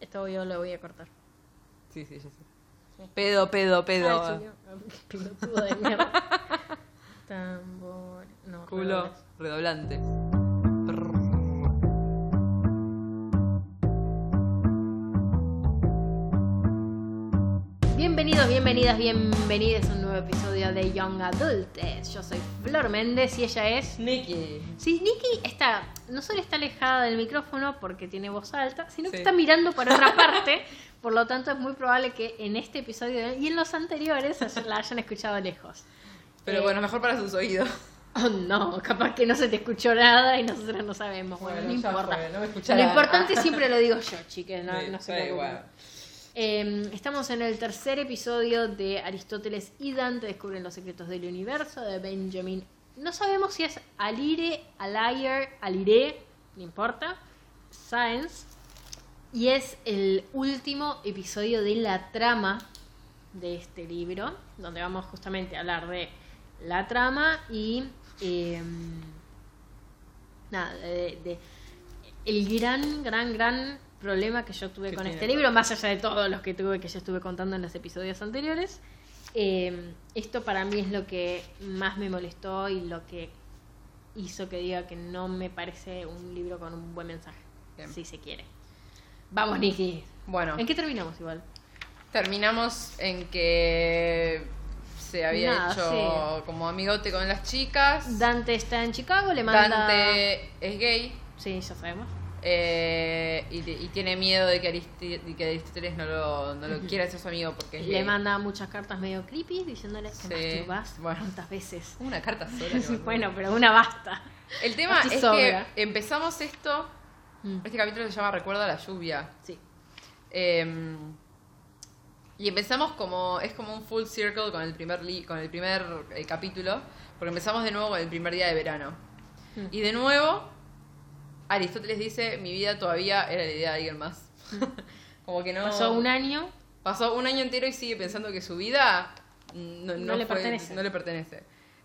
Esto yo lo voy a cortar. Sí, sí, ya sé. Pedo, pedo, pedo. Ay. Pelotudo de mierda. Tambor. No, Culo redoblante. Bienvenidos, bienvenidas, bienvenidos a un nuevo episodio de Young Adults. Yo soy Flor Méndez y ella es. Nicky. Sí, Nikki está, no solo está alejada del micrófono porque tiene voz alta, sino que Sí. está mirando para otra parte. Por lo tanto, es muy probable que en este episodio y en los anteriores la hayan escuchado lejos. Pero Eh, bueno, mejor para sus oídos. Oh, no, capaz que no se te escuchó nada y nosotros no sabemos. Bueno, no ya importa. fue, no me escucharán. Lo importante siempre lo digo yo, chiques, no, Sí, no se da igual. Eh, estamos en el tercer episodio de Aristóteles y Dante descubren los secretos del universo de Benjamin. No sabemos si es Alire, Alayer, Alire, no importa. Science. Y es el último episodio de la trama de este libro, donde vamos justamente a hablar de la trama y eh, nada, de el gran, gran, gran problema que yo tuve con este libro, más allá de todos los que tuve que ya estuve contando en los episodios anteriores. eh, esto para mí es lo que más me molestó y lo que hizo que diga que no me parece un libro con un buen mensaje, Bien. si se quiere. Vamos, Niki. Bueno, ¿En qué terminamos igual? terminamos en que se había Nada, hecho sí. como amigote con las chicas. Dante está en Chicago, le manda... Dante es gay. Sí, ya sabemos. Eh, y, y tiene miedo de que, Aristóteles no lo, no lo quiera ser su amigo porque Le manda muchas cartas medio creepy diciéndole que Sí, masturbás bueno. cuántas veces. Una carta sola. bueno, pero una basta. El tema así es sobra. que empezamos esto. Mm, Este capítulo se llama Recuerda la lluvia. Sí. Eh, y empezamos como. Es como un full circle con el primer, li- con el primer eh, capítulo. Porque empezamos de nuevo con el primer día de verano. Mm. Y de nuevo, Aristóteles dice: Mi vida todavía era la idea de alguien más. como que no. Pasó un año. Pasó un año entero y sigue pensando que su vida no, No le fue- pertenece. no le pertenece.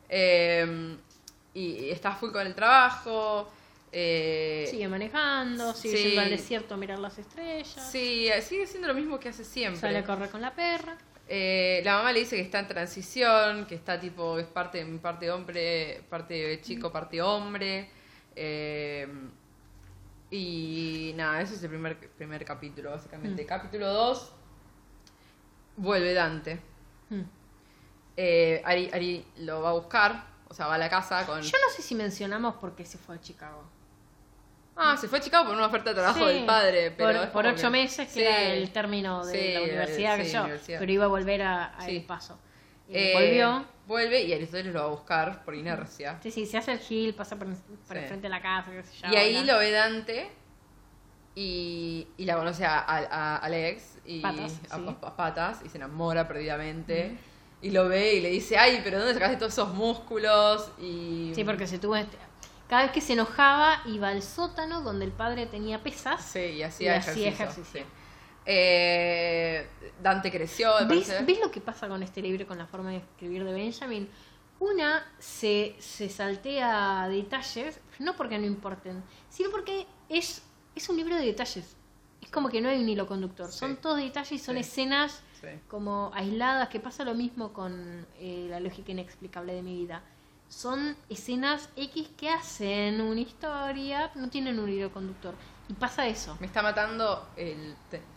Eh, y está full con el trabajo. eh, Sigue manejando, sigue sí. yendo al desierto a mirar las estrellas. Sí, sigue siendo lo mismo que hace siempre. Sale a correr con la perra. Eh, la mamá le dice que está en transición, que está tipo, es parte, parte hombre, parte chico, parte hombre. Eh, y nada, ese es el primer, primer capítulo, básicamente. Mm. Capítulo 2, vuelve Dante. Mm. Eh, Ari, Ari lo va a buscar, o sea, va a la casa con... Yo no sé si mencionamos por qué se fue a Chicago. Ah, se fue a Chicago por una oferta de trabajo Sí, del padre. Pero por, ocho que- meses, que Sí. era el término de Sí, la universidad, que yo. universidad. Pero iba a volver a, a. El Paso. Y Eh, volvió. Vuelve y Aristóteles lo va a buscar por inercia. Sí, sí, se hace el gil, pasa por, por Sí. el frente de la casa, qué sé yo. Y ahí lo ve Dante y, y la conoce a, a- a Alex y Patas, a, sí. a- a Patas y se enamora perdidamente. Y lo ve y le dice, ay, pero ¿dónde sacaste todos esos músculos? Y... Sí, porque se tuvo este... Cada vez que se enojaba iba al sótano donde el padre tenía pesas. Sí, y hacía Y hacía ejercicio. ejercicio. sí. Eh, Dante creció, ¿Ves, ves lo que pasa con este libro, con la forma de escribir de Benjamin? Una se, se saltea detalles, no porque no importen, sino porque es, es un libro de detalles. Es como que no hay un hilo conductor. Sí. Son todos detalles y son Sí. escenas Sí. como aisladas, que pasa lo mismo con eh, la lógica inexplicable de mi vida. Son escenas X que hacen una historia, no tienen un hilo conductor. Y pasa eso. Me está matando el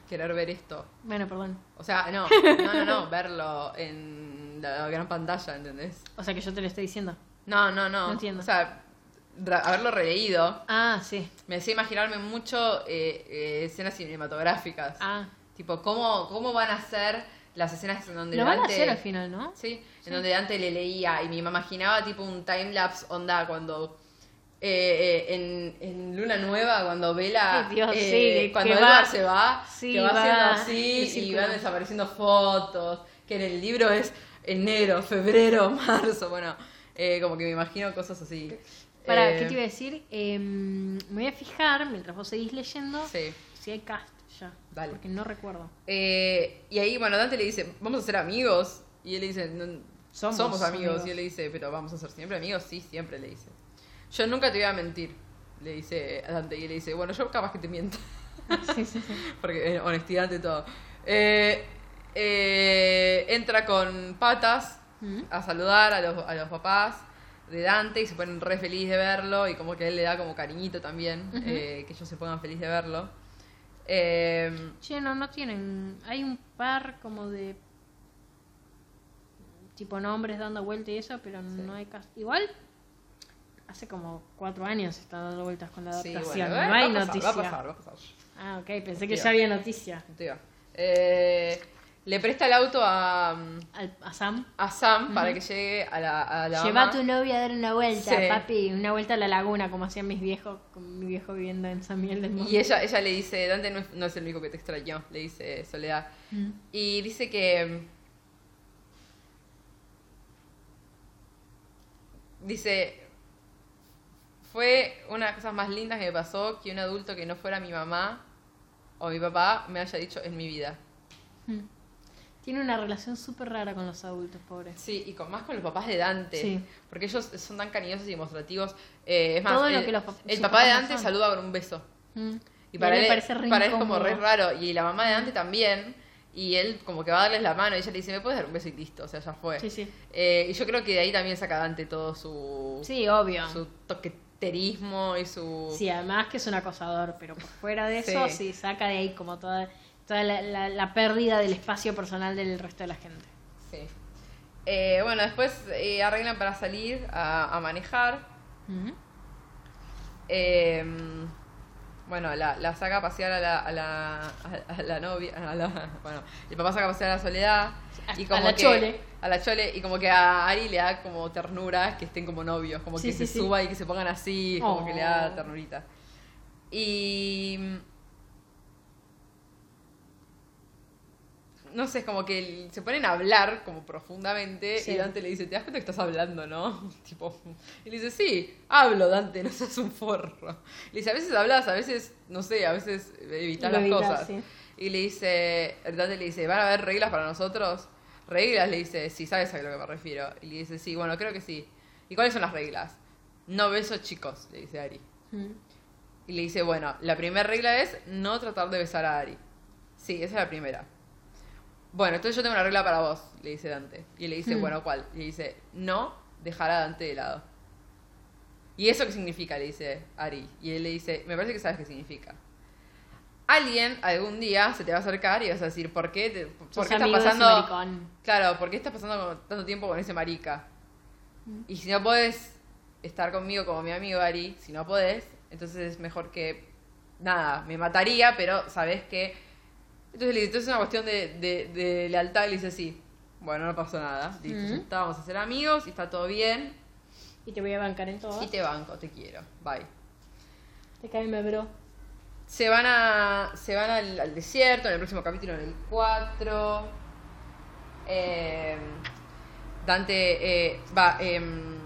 querer ver esto. Bueno, perdón. O sea, no, no, no, no, verlo en la gran pantalla, ¿entendés? O sea que yo te lo estoy diciendo. No, no, no. No entiendo. O sea, haberlo releído Ah, sí. me hacía imaginarme mucho eh, eh, escenas cinematográficas. Ah. Tipo, ¿cómo, ¿cómo van a ser las escenas en donde Lo van a hacer al final, ¿no? Sí, Sí. en donde Dante le leía y me imaginaba tipo un timelapse onda cuando... eh, eh, en, en Luna Nueva, cuando Vela, eh, cuando va- se va, sí, que va, va haciendo así y van desapareciendo fotos, que en el libro es enero, febrero, marzo, bueno, eh, como que me imagino cosas así. Para, Eh, ¿qué te iba a decir? Eh, me voy a fijar, mientras vos seguís leyendo, Sí. si hay cast ya. Dale. Porque no recuerdo. Eh, y ahí, bueno, Dante le dice, vamos a ser amigos. Y él le dice, "No, Somos somos, amigos. amigos. Y él le dice, pero vamos a ser siempre amigos. Sí, siempre le dice. Yo nunca te voy a mentir, le dice a Dante. Y le dice, bueno, yo capaz que te miento. Sí, sí, sí. Porque eh, honestidad ante todo. Eh, eh, entra con patas Mm. a saludar a los, a los papás de Dante y se ponen re feliz de verlo y como que él le da como cariñito también, eh, que ellos se pongan feliz de verlo. Eh, Che, no, no tienen. Hay un par como de. Tipo nombres dando vuelta y eso, pero no hay casi. Igual. Hace como cuatro años está dando vueltas con la sí, adaptación. bueno, no va hay pasar, noticia. Va a pasar, va a pasar. Ah, ok, pensé que ya había noticia. Tío. Eh, le presta el auto a, Al- a Sam. a Sam para que llegue a la, a la Lleva a tu novia a dar una vuelta, Sí. papi. Una vuelta a la laguna, como hacían mis viejos, con mi viejo viviendo en San Miguel del Monte. Y ella, ella le dice, Dante no es, no es el único que te extrañó, le dice Soledad. Mm. Y dice que... Dice, fue una de las cosas más lindas que me pasó que un adulto que no fuera mi mamá o mi papá me haya dicho en mi vida. Mm. Tiene una relación súper rara con los adultos, pobre. Sí, y con, más con los papás de Dante. Sí. Porque ellos son tan cariñosos y demostrativos. Eh, es más, Todo lo el, que los el papá de Dante son. saluda con un beso. Mm. Y para él, le parece re para él como re raro. Y la mamá de Dante también. Y él como que va a darles la mano y ella le dice, ¿me puedes dar un beso y listo? O sea, ya fue. Sí, sí. Eh, y yo creo que de ahí también saca Dante todo su, Sí, obvio. su toqueterismo y su... Sí, además que es un acosador, pero por fuera de eso, Sí. sí, saca de ahí como toda, toda la, la- la pérdida del espacio personal del resto de la gente. Sí. Eh, bueno, después eh, arreglan para salir a, a manejar. Ujú. Eh, bueno, la, la saca a pasear a la, a la, a la novia. A la, bueno, el papá saca a pasear a la soledad. A- Y a como la que- Chole. A la chole. Y como que a Ari le da como ternura que estén como novios. Como Sí, que sí, se sí. suba y que se pongan así. Como que le da Oh. ternurita. Y. No sé, es como que se ponen a hablar como profundamente Sí. y Dante le dice, ¿te das cuenta que estás hablando, no? tipo, y le dice, sí, hablo, Dante, no seas un forro. Le dice, a veces hablas, a veces, no sé, a veces evitas las cosas. sí. Y le dice, Dante le dice, ¿van a haber reglas para nosotros? ¿Reglas? Le dice, sí, ¿sabes a lo que me refiero? Y le dice, sí, bueno, creo que sí. ¿Y cuáles son las reglas? No beso chicos, le dice Ari. Mm. Y le dice, bueno, la primera regla es no tratar de besar a Ari. Sí, esa es la primera. Bueno, entonces yo tengo una regla para vos, le dice Dante. Y él le dice, Hmm. bueno, ¿cuál? Y le dice, no dejar a Dante de lado. ¿Y eso qué significa? Le dice Ari. Y él le dice, me parece que sabes qué significa. Alguien algún día se te va a acercar y vas a decir, ¿por qué, te, por qué está amigo de ese pasando? Claro, ¿por qué estás pasando tanto tiempo con ese marica? Y si no podés estar conmigo como mi amigo Ari, si no podés, entonces es mejor que, nada, me mataría, pero sabes que... Entonces le dice, entonces es una cuestión de, de, de lealtad, y le dice, sí, bueno, no pasó nada, listo, ya está, vamos a ser amigos, y está todo bien, Y te voy a bancar en todo. y te banco, te quiero, bye. Te cae me bro. Se van a se van al, al desierto en el próximo capítulo, en el 4. Eh, Dante eh, va em,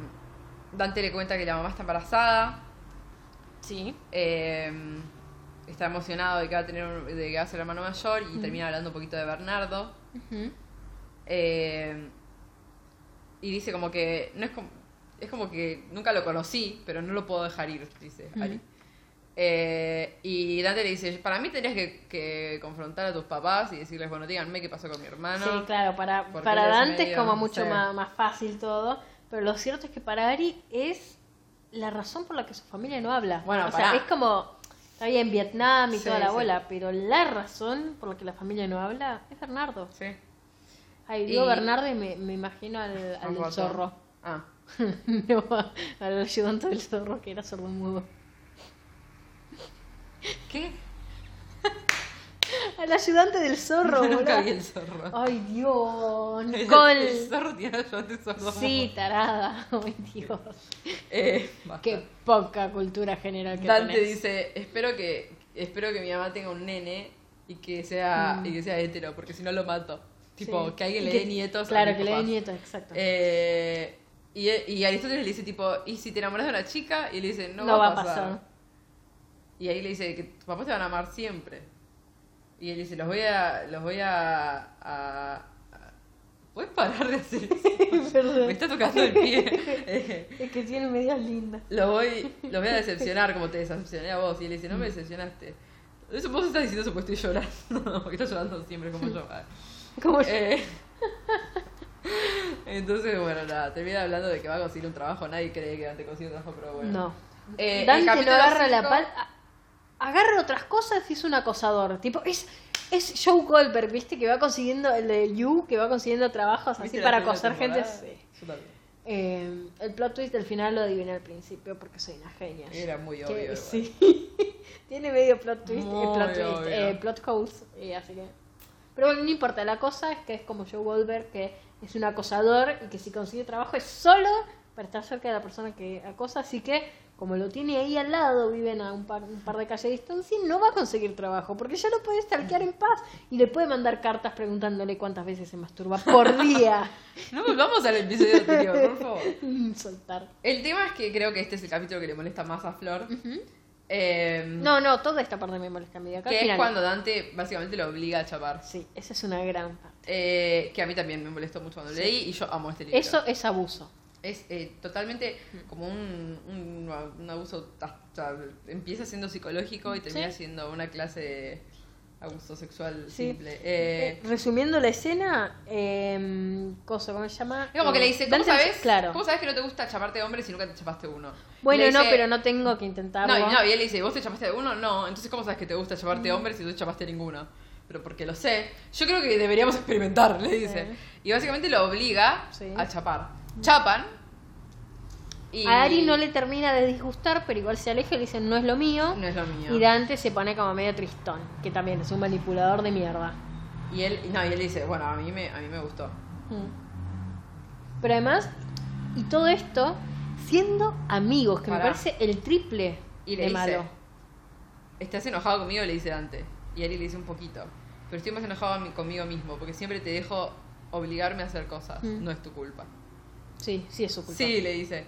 Dante le cuenta que la mamá está embarazada. Sí. eh, está emocionado de que va a tener un- de que va a ser hermano mayor y termina hablando un poquito de Bernardo. Eh, y dice como que no es como es como que nunca lo conocí, pero no lo puedo dejar ir, dice. Ari. Eh, y Dante le dice, para mí tendrías que, que confrontar a tus papás y decirles, bueno, díganme qué pasó con mi hermano. Sí, claro, para, para Dante es como mucho sí. más, más fácil todo, pero lo cierto es que para Ari es la razón por la que su familia no habla. Bueno, o sea, pará. es como, está bien, Vietnam y Sí, toda la sí. bola, pero la razón por la que la familia no habla es Bernardo. Sí. Ay, digo Y- Bernardo y me, me imagino al, al del zorro. Ah, no, al ayudante del zorro que era sordomudo. ¿qué? Al ayudante del zorro, Nunca boludo. vi el zorro. Ay, Dios. El Nicole. zorro tiene ayudante sordo. Sí, tarada. Ay, Dios. Eh. Qué poca cultura general que Dante tenés. dice, espero que espero que mi mamá tenga un nene y que sea Mm. y que sea hetero, porque si no lo mato. Tipo, Sí. que alguien le dé nietos a Claro, que le dé nietos, exacto. Eh, y, y Aristóteles le dice tipo, ¿y si te enamoras de una chica? Y le dice, no, No va, a pasar. pasar. Y ahí le dice que tus papás te van a amar siempre. Y él dice, los voy a, los voy a, a- a- ¿Puedes parar de hacer eso? Perdón. Me está tocando el pie. Es que tiene medias lindas. los voy, los voy a decepcionar como te decepcioné a vos. Y él dice, no me decepcionaste. Eso vos estás diciendo eso porque estoy llorando. porque estás llorando siempre como yo. Como Eh, Entonces, bueno, nada, termina hablando de que va a conseguir un trabajo. Nadie cree que Dante consigue un trabajo, pero bueno. No. Eh, el Dante lo agarra la cinco- pal. a- Agarra otras cosas y es un acosador. Tipo, es, es Joe Goldberg, ¿viste? Que va consiguiendo, el de You, que va consiguiendo trabajos así ¿Viste la para acosar gente. Sí. Yo también. Eh, el plot twist del final lo adiviné al principio porque soy una genia. Era muy Que- obvio. sí. Tiene medio plot twist, eh, plot, twist eh, plot holes, y así que. Pero bueno, no importa, la cosa es que es como Joe Goldberg, que es un acosador y que si consigue trabajo es solo para estar cerca de la persona que acosa, así que como lo tiene ahí al lado, viven a un par, un par de calles de distancia, no va a conseguir trabajo, porque ya lo puede stalkear en paz y le puede mandar cartas preguntándole cuántas veces se masturba por día. No volvamos al episodio anterior, por favor. Soltar. El tema es que creo que este es el capítulo que le molesta más a Flor. Eh, No, no, toda esta parte me molesta a mí. Acá que es cuando Dante básicamente lo obliga a chapar. Sí, esa es una gran parte. Eh, que a mí también me molestó mucho cuando leí y yo amo este libro. Eso es abuso. Es eh, totalmente como un, un, un abuso. ta- empieza siendo psicológico y termina Sí. siendo una clase de abuso sexual Sí. simple. Eh, Eh, resumiendo la escena, eh, cosa, ¿cómo se llama? es como que le dice, ¿cómo sabes? Claro. ¿Cómo sabes que no te gusta chaparte de hombre si nunca te chapaste uno? Bueno, no, pero no tengo que intentarlo. No, y no, y él le dice, ¿vos te chapaste de uno? No, entonces ¿cómo sabes que te gusta chaparte Mm. de hombre si tú te chapaste de ninguno? Pero porque lo sé. Yo creo que deberíamos experimentar, le dice. Sí. Y básicamente lo obliga Sí. a chapar. Chapan. Y A Ari no le termina de disgustar, pero igual se aleja y le dicen no es lo mío. No es lo mío. Y Dante se pone como medio tristón, que también es un manipulador de mierda. Y él, no, y él dice, bueno, a mí me, a mí me gustó. Mm. Pero además, y todo esto siendo amigos, que Pará. me parece el triple Y le de dice, malo. ¿estás enojado conmigo? Le dice Dante. Y Ari le dice un poquito. Pero estoy más enojado conmigo mismo, porque siempre te dejo obligarme a hacer cosas. Mm. No es tu culpa. Sí, sí es su culpa. Sí, le dice.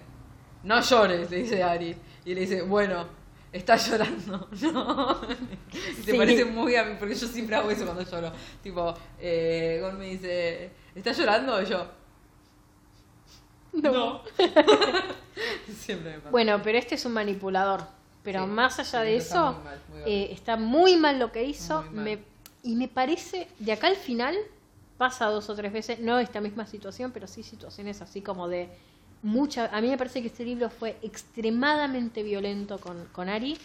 No llores, le dice Ari. Y le dice, bueno, estás llorando. No. Y se Sí. parece muy a mí, porque yo siempre hago eso cuando lloro. Tipo, eh, Gon me dice, ¿estás llorando? Y yo, No. siempre me pasa. Bueno, pero este es un manipulador. Pero Sí, más allá sí, de está eso, muy mal, muy mal. eh, está muy mal lo que hizo. Me- y me parece, de acá al final, pasa dos o tres veces, no esta misma situación, pero sí situaciones así como de mucha... A mí me parece que este libro fue extremadamente violento con, con Ari.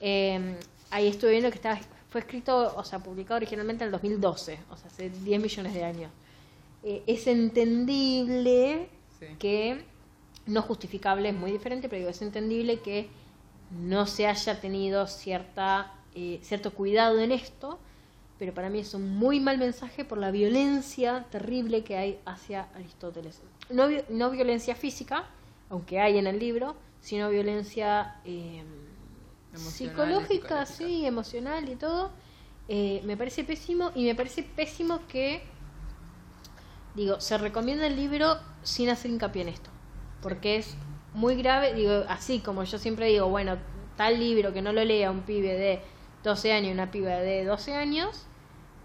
Eh, ahí estuve viendo que estaba, fue escrito, o sea, publicado originalmente en el 2012, o sea, hace 10 millones de años. Eh, es entendible Sí. que no justificable, es muy diferente, pero digo, es entendible que no se haya tenido cierta eh, cierto cuidado en esto, pero para mí es un muy mal mensaje por la violencia terrible que hay hacia Aristóteles. No, no violencia física, aunque hay en el libro, sino violencia eh, psicológica. sí, emocional y todo. Eh, me parece pésimo y me parece pésimo que digo, se recomienda el libro sin hacer hincapié en esto, porque es muy grave, digo, así como yo siempre digo, bueno, tal libro que no lo lea un pibe de 12 años y una piba de 12 años,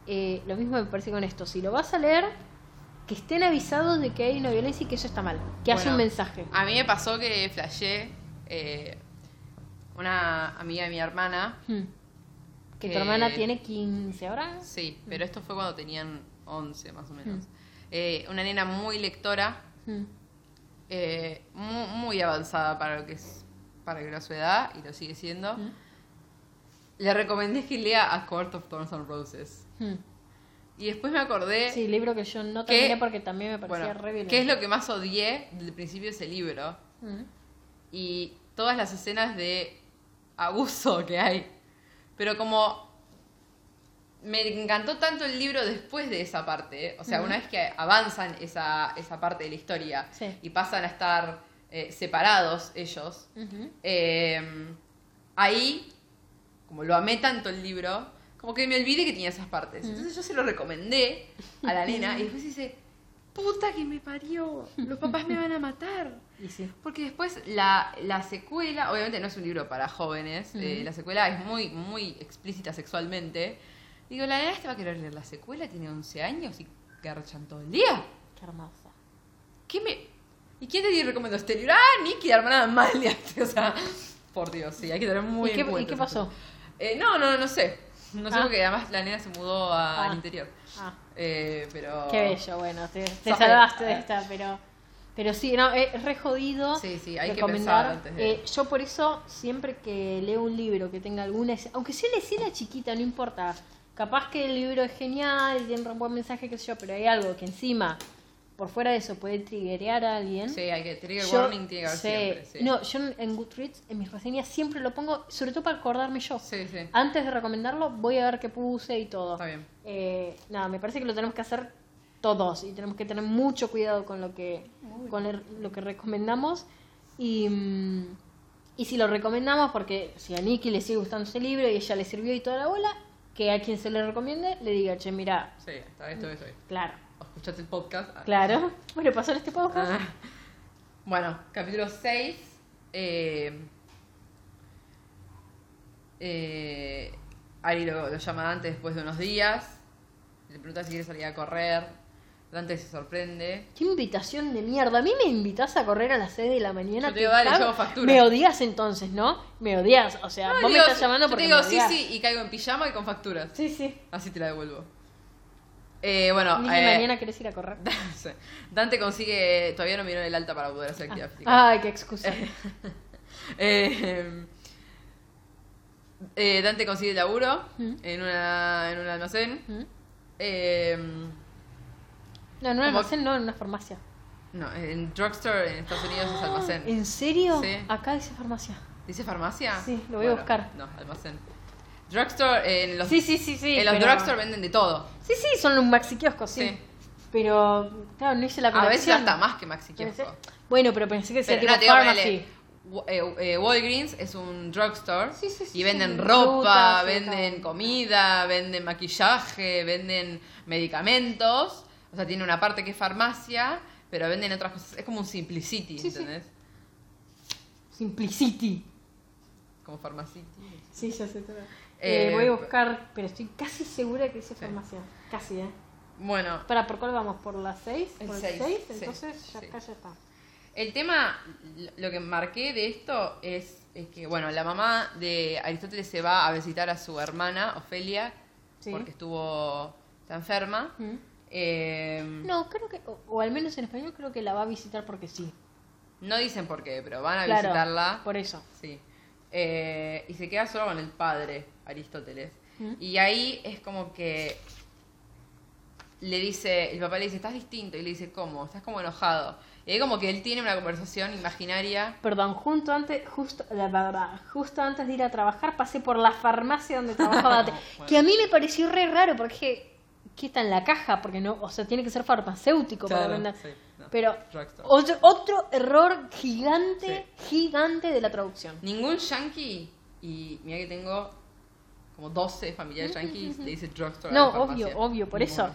eh, lo mismo me parece con esto, si lo vas a leer, que estén avisados de que hay una violencia y que eso está mal, que hace Bueno, un mensaje. A mí me pasó que flashé eh, una amiga de mi hermana. Hmm. Que tu hermana tiene 15 ahora. Sí, pero esto fue cuando tenían 11 más o menos. Mm. Eh, una nena muy lectora, Hmm. mu- muy, avanzada para lo que es para que era su edad y lo sigue siendo. Le recomendé que lea A Court of Thorns and Roses. Hmm. Y después me acordé Sí, libro que yo no terminé porque también me parecía bueno, re violento. qué es lo que más odié desde el principio de ese libro. Hmm. y todas las escenas de abuso que hay. Pero como me encantó tanto el libro después de esa parte, o sea, Ujú. una vez que avanzan esa, esa parte de la historia Sí. y pasan a estar eh, separados ellos, Ujú. eh, ahí, como lo amé tanto el libro, como que me olvidé que tenía esas partes. Entonces yo se lo recomendé a la nena y después dice, puta que me parió, los papás me van a matar. Y sí. Porque después la, la secuela, obviamente no es un libro para jóvenes, eh, la secuela es muy, muy explícita sexualmente. Digo, la nena este va a querer leer la secuela, tiene 11 años y garchan todo el día. Qué hermosa. ¿Qué me...? ¿Y quién te recomendó este libro? Ah, Nicky, la hermana de Amalia. O sea, por Dios, sí, hay que tener muy ¿Y en qué, y qué pasó? Eh, no, no, no sé. No sé Ah. porque además la nena se mudó a- Ah. al interior. Ah, Eh, pero. qué bello, bueno, te, te salvaste de esta, pero... Pero sí, no, es re jodido. Sí, sí, hay que pensar antes de- Eh, yo por eso, siempre que leo un libro que tenga alguna escena, aunque sea la escena chiquita, no importa. Capaz que el libro es genial y tiene un buen mensaje, qué sé yo, pero hay algo que encima, por fuera de eso, puede triggerear a alguien. Sí, hay que. Trigger Yo- warning tiene que sí. siempre. Sí. No, yo en- Goodreads, en mis reseñas, siempre lo pongo, sobre todo para acordarme yo. Sí, sí. Antes de recomendarlo, voy a ver qué puse y todo. Está bien. Eh, nada, me parece que lo tenemos que hacer todos y tenemos que tener mucho cuidado con lo que, con el- lo que recomendamos. Y, mm, y si lo recomendamos, porque si a Nikki le sigue gustando ese libro y ella le sirvió y toda la bola, que a quien se le recomiende le diga, che, mira, Sí, está esto, esto. claro, O escuchaste el podcast. Ah. claro. Bueno, pasó en este podcast. Ah. Bueno, capítulo 6. Eh, eh, Ari lo, lo llama Dante después de unos días. Le pregunta si quiere salir a correr. Dante se sorprende. Qué invitación de mierda. A mí me invitas a correr a las 6 de la mañana. Yo te digo, dale, llevo factura. Me odias entonces, ¿no? Me odias. O sea, No, vos le me digo- estás llamando yo porque te digo me sí, sí, y caigo en pijama y con facturas. Sí, sí. Así te la devuelvo. Eh, bueno, eh, mañana querés ir a correr. Dante consigue. Todavía no miró el alta para poder hacer actividad física. Ay, qué excusa. Eh, eh, Dante consigue laburo Mm. en, una, en un almacén. ¿Mm? Eh, No, en un almacén, no, en una farmacia. no, en drugstore en Estados Unidos es almacén. ¿En serio? Sí. Acá dice farmacia. ¿Dice farmacia? Sí, lo voy a buscar. No, almacén. Drugstore, en los, Sí, sí, sí, sí. en los pero- drugstore venden de todo. Sí, sí, son los maxi kioscos, sí. Sí. Pero, claro, no hice la A veces conexión. hasta más que Maxi Pensé- Kiosco. Bueno, pero pensé que sería tipo pharmacy. eh, eh, Walgreens es un drugstore Sí, sí, sí, y venden ropa, venden fruta. comida, venden maquillaje, venden medicamentos. O sea, tiene una parte que es farmacia, pero venden otras cosas. Es como un Simplicity. ¿entendés? Simplicity. Como Pharmacity. Sí, ya sé todo. Eh, Eh, voy a buscar, pero estoy casi segura que dice farmacia. Casi, ¿eh? Bueno, Para, ¿por cuál vamos? ¿Por las 6? El ¿Por el seis, 6? sí, Entonces, ya sí. acá ya está. el tema, lo que marqué de esto es, es que, bueno, la mamá de Aristóteles se va a visitar a su hermana, Ofelia, Sí. porque estuvo, está enferma. ¿Mm? Eh, No, creo que, o, o al menos en español, creo que la va a visitar porque sí. No dicen por qué, pero van a Claro, visitarla. por eso. Sí. Eh, y se queda solo con el padre, Aristóteles. ¿Mm? Y ahí es como que le dice, el papá le dice, estás distinto. Y le dice, ¿cómo? Estás como enojado. Y ahí como que él tiene una conversación imaginaria. Perdón, junto antes, justo, la verdad, justo antes de ir a trabajar pasé por la farmacia donde trabajaba Bueno. que a mí me pareció re raro porque ¿qué está en la caja? Porque no, o sea, tiene que ser farmacéutico para vender. sí, no, Pero otro error gigante, gigante de la traducción. Ningún yankee, y mira que tengo como 12 familiares yankees, le dice drugstore. a No, obvio, obvio, por eso.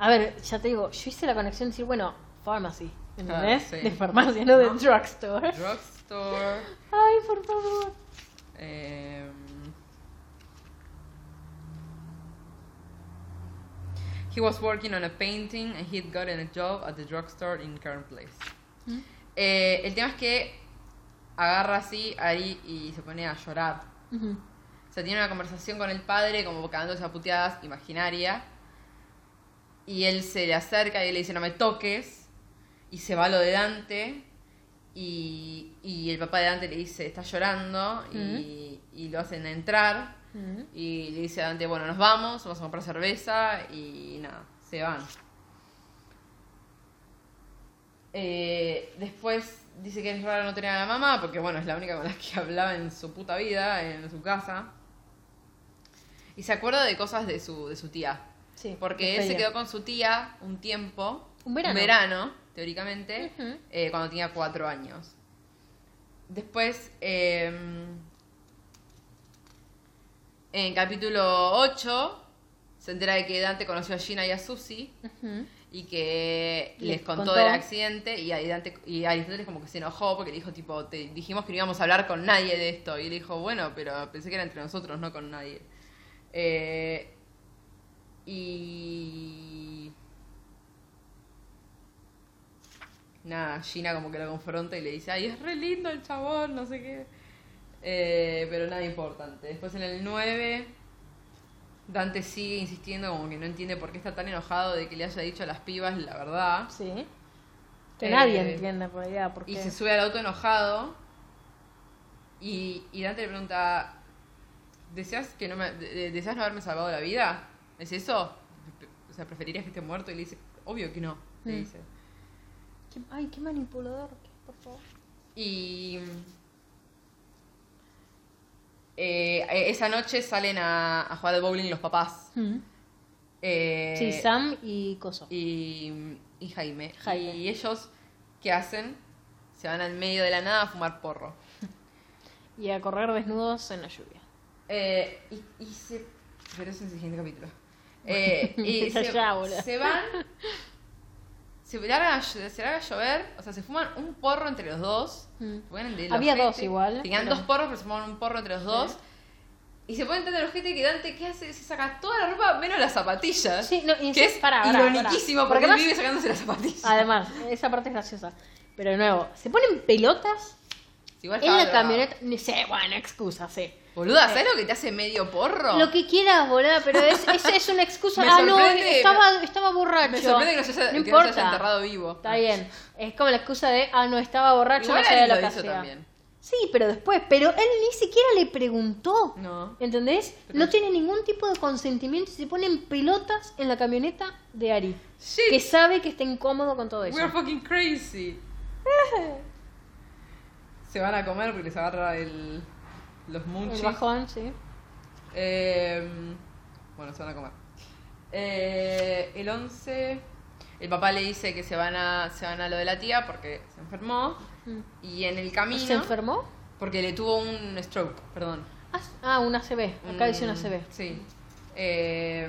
A ver, ya te digo, yo hice la conexión de decir, bueno, pharmacy, ¿entendés? Claro, sí. De farmacia, no de No. drugstore. Drugstore. Ay, por favor. Eh, he was working on a painting and he'd gotten a job at the drugstore in current place. ¿Mm? Eh, el tema es que agarra así Ari y se pone a llorar. Ujú. O sea, tiene una conversación con el padre, como cagándose a puteadas, imaginaria. Y él se le acerca y le dice, no me toques. Y se va a lo de Dante. Y, y el papá de Dante le dice, está llorando. Y, y lo hacen entrar. Ujú. Y le dice a Dante, bueno, nos vamos, vamos a comprar cerveza. Y nada, se van. Eh, después dice que es raro no tener a la mamá, porque bueno, es la única con la que hablaba en su puta vida, en su casa. Y se acuerda de cosas de su, de su tía. Sí, Porque él se quedó con su tía un tiempo, Un verano. teóricamente, Ujú. eh, cuando tenía cuatro años. Después, eh, en capítulo 8, se entera de que Dante conoció a Gina y a Susie y que Les les contó, contó. del accidente y, Dante- y Aristóteles como que se enojó porque le dijo tipo, te dijimos que no íbamos a hablar con nadie de esto y él dijo, bueno, pero pensé que era entre nosotros, no con nadie. Eh, y... Nada, Gina como que lo confronta y le dice, ay, es re lindo el chabón, no sé qué. Eh, pero nada importante. Después en el 9... Dante sigue insistiendo como que no entiende por qué está tan enojado de que le haya dicho a las pibas la verdad. Sí. Que Eh, nadie entiende por allá. Porque... Y se sube al auto enojado. Y, y Dante le pregunta: ¿Deseas, que no me, de- de- ¿Deseas no haberme salvado la vida? ¿Es eso? O sea, ¿preferirías que esté muerto? Y le dice: Obvio que no. Le Mm. dice. Ay, qué manipulador. Por favor. Y. eh, esa noche salen a, a jugar al bowling los papás. Mm. Eh, Sí, Sam y Coso. y, y Jaime. Jaime. Y ellos, ¿qué hacen? Se van al medio de la nada a fumar porro. Y a correr desnudos en la lluvia. Eh, y, y se. Pero es el siguiente capítulo. Eh, y se, se van. Se larga, se larga a llover. O sea, se fuman un porro entre los dos. Mm. De Había ojete. dos igual, Tenían pero- dos porros, pero se fuman un porro entre los dos. Y se ponen tan de ojete que Dante, ¿qué hace? Se saca toda la ropa menos las zapatillas. Sí, no, y que es pará, pará, ironiquísimo pará. porque, Porque él además- vive sacándose las zapatillas. Además, esa parte es graciosa. Pero de nuevo, se ponen pelotas en la camioneta. Ni sé, bueno, excusa, sí. Boluda, ¿sabes lo que te hace medio porro? Lo que quieras, boluda, pero es, es, es una excusa. Ah, no, estaba, estaba borracho. Me sorprende que no se haya, No que no se importa. haya enterrado vivo. Está bien. Es como la excusa de, ah, no, estaba borracho, Igual no sabía lo lo que hizo hacía. también. Sí, pero después, pero él ni siquiera le preguntó. No. ¿Entendés? Pero- No tiene ningún tipo de consentimiento y se ponen pelotas en la camioneta de Ari. Shit. Que sabe que está incómodo con todo eso. We're fucking crazy. Se van a comer porque les agarra el, los munchies. El bajón, sí. Eh, bueno, se van a comer. Eh, el 11, el papá le dice que se van a se van a lo de la tía porque se enfermó. Mm. Y en el camino. ¿Se enfermó? Porque le tuvo un stroke, perdón. Ah, Ah, una CB. Acá dice una Mm, CB. Sí. Eh,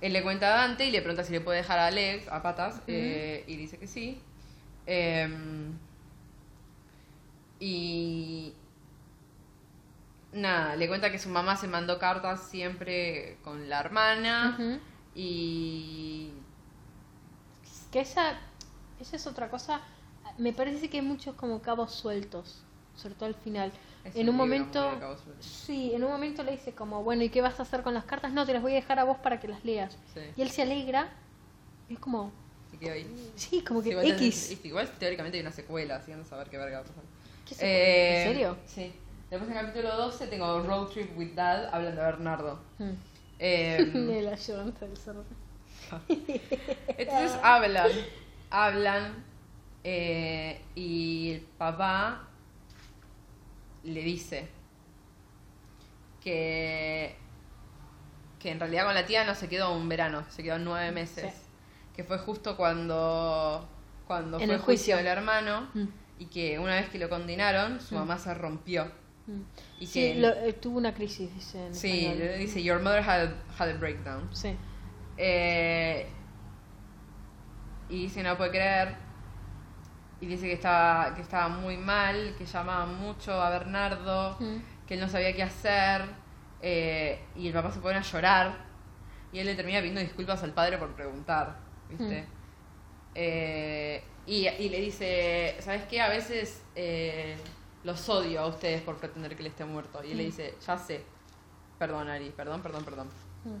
él le cuenta a Dante y le pregunta si le puede dejar a Alex, a patas, eh, y dice que sí. Eh, y nada, le cuenta que su mamá se mandó cartas siempre con la hermana Ujú. y Que esa, esa es otra cosa. Me parece que hay muchos como cabos sueltos, sobre todo al final. Es en un momento, sí, en un momento le dice como, bueno, ¿y qué vas a hacer con las cartas? No, te las voy a dejar a vos para que las leas. Sí. Y él se alegra. y es como, se quedó ahí. sí, como que Sí, igual, X. tenés- igual teóricamente hay una secuela, a saber qué verga va a pasar. ¿Qué Eh, ¿En serio? Sí. Después en el capítulo 12 tengo Road Trip with Dad hablando de Bernardo. Mm. Eh, De la ayudante del cerdo. entonces hablan, hablan eh, y el papá le dice que, que en realidad con la tía no se quedó un verano, se quedó nueve meses. Sí. Que fue justo cuando, cuando En fue el el juicio juicio. del hermano Mm. y que una vez que lo condenaron, su Mm. mamá se rompió. Mm. Y Sí, que- lo- eh, tuvo una crisis, dice en Sí, español. le dice, Your mother had, had a breakdown. Sí. Eh, y dice, no puede creer. Y dice que estaba, que estaba muy mal, que llamaba mucho a Bernardo, Mm. que él no sabía qué hacer. eh, y el papá se pone a llorar. Y él le termina pidiendo disculpas al padre por preguntar, ¿viste? Mm. Eh, y, y le dice, ¿sabes qué? A veces eh, los odio a ustedes por pretender que él esté muerto. Y él le Mm. dice, ya sé. Perdón, Ari, perdón, perdón, perdón. Mm.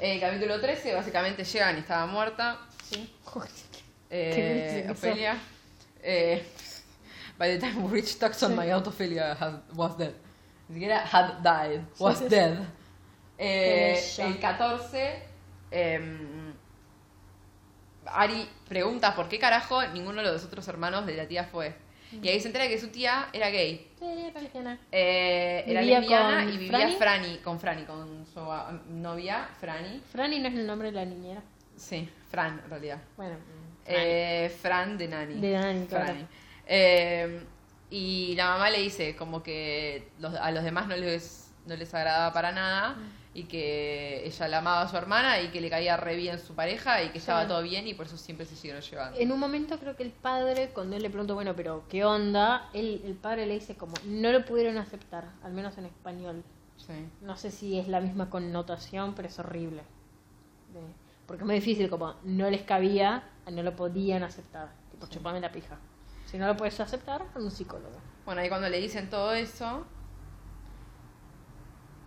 Eh, capítulo 13, básicamente llegan y estaba muerta. Sí. Eh, Ofelia. Eh, by the time we reached Tucson, Sí. my aunt Ophelia had- was dead. Ni siquiera had died, was sí, dead. Eh, el 14, em, Ari pregunta por qué carajo ninguno de los otros hermanos de la tía fue. Y ahí se entera que su tía era gay. Sí, era lesbiana. Eh, era ¿Vivía lesbiana y vivía Franny? Franny, con Franny, con su ah, novia, Franny. Franny no es el nombre de la niñera. Sí, Fran, en realidad. Bueno, Eh, Fran de Nani. De Nani, claro. Franny. Eh, y la mamá le dice como que los- a los demás no les, no les agradaba para nada Mm. Y que ella la amaba a su hermana y que le caía re bien su pareja y que estaba Claro. todo bien y por eso siempre se siguieron llevando. En un momento creo que el padre, cuando él le preguntó, bueno, pero ¿qué onda? Él, el padre le dice como, no lo pudieron aceptar, al menos en español. Sí. No sé si es la misma connotación, pero es horrible. De- porque es muy difícil, como no les cabía, no lo podían aceptar. Tipo, chupame la pija. Si no lo puedes aceptar, a un psicólogo. Bueno, y cuando le dicen todo eso,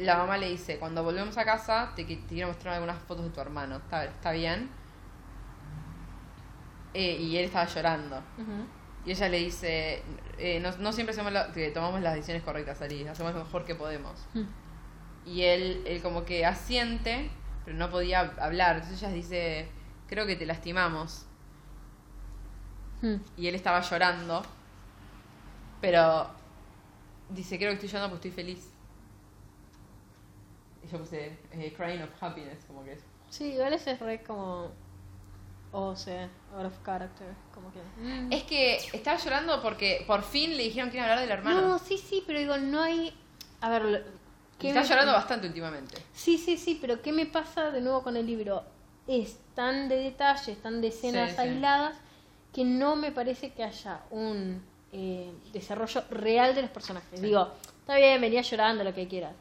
la mamá le dice, cuando volvemos a casa, te, te quiero mostrar algunas fotos de tu hermano. ¿Está, está bien? Eh, y él estaba llorando. Y ella le dice, eh, no, no siempre hacemos la- que tomamos las decisiones correctas, Ari, hacemos lo mejor que podemos. Mm. Y él, él como que asiente, pero no podía hablar. Entonces ella dice, creo que te lastimamos. Mm. Y él estaba llorando, pero dice, creo que estoy llorando porque estoy feliz. Yo puse, eh, crying of happiness, como que es. Sí, igual ese es re como. O sea, out of character. Como que. mm. Es que estaba llorando porque por fin le dijeron que iba a hablar del hermano. No, sí, sí, pero digo, no hay. A ver. lo- Y ¿qué está me- llorando bastante últimamente. Sí, sí, sí, pero ¿qué me pasa de nuevo con el libro? Es tan de detalles, tan de escenas Sí, sí. aisladas, que no me parece que haya un eh, desarrollo real de los personajes. Digo, está bien, venía llorando, lo que quieras.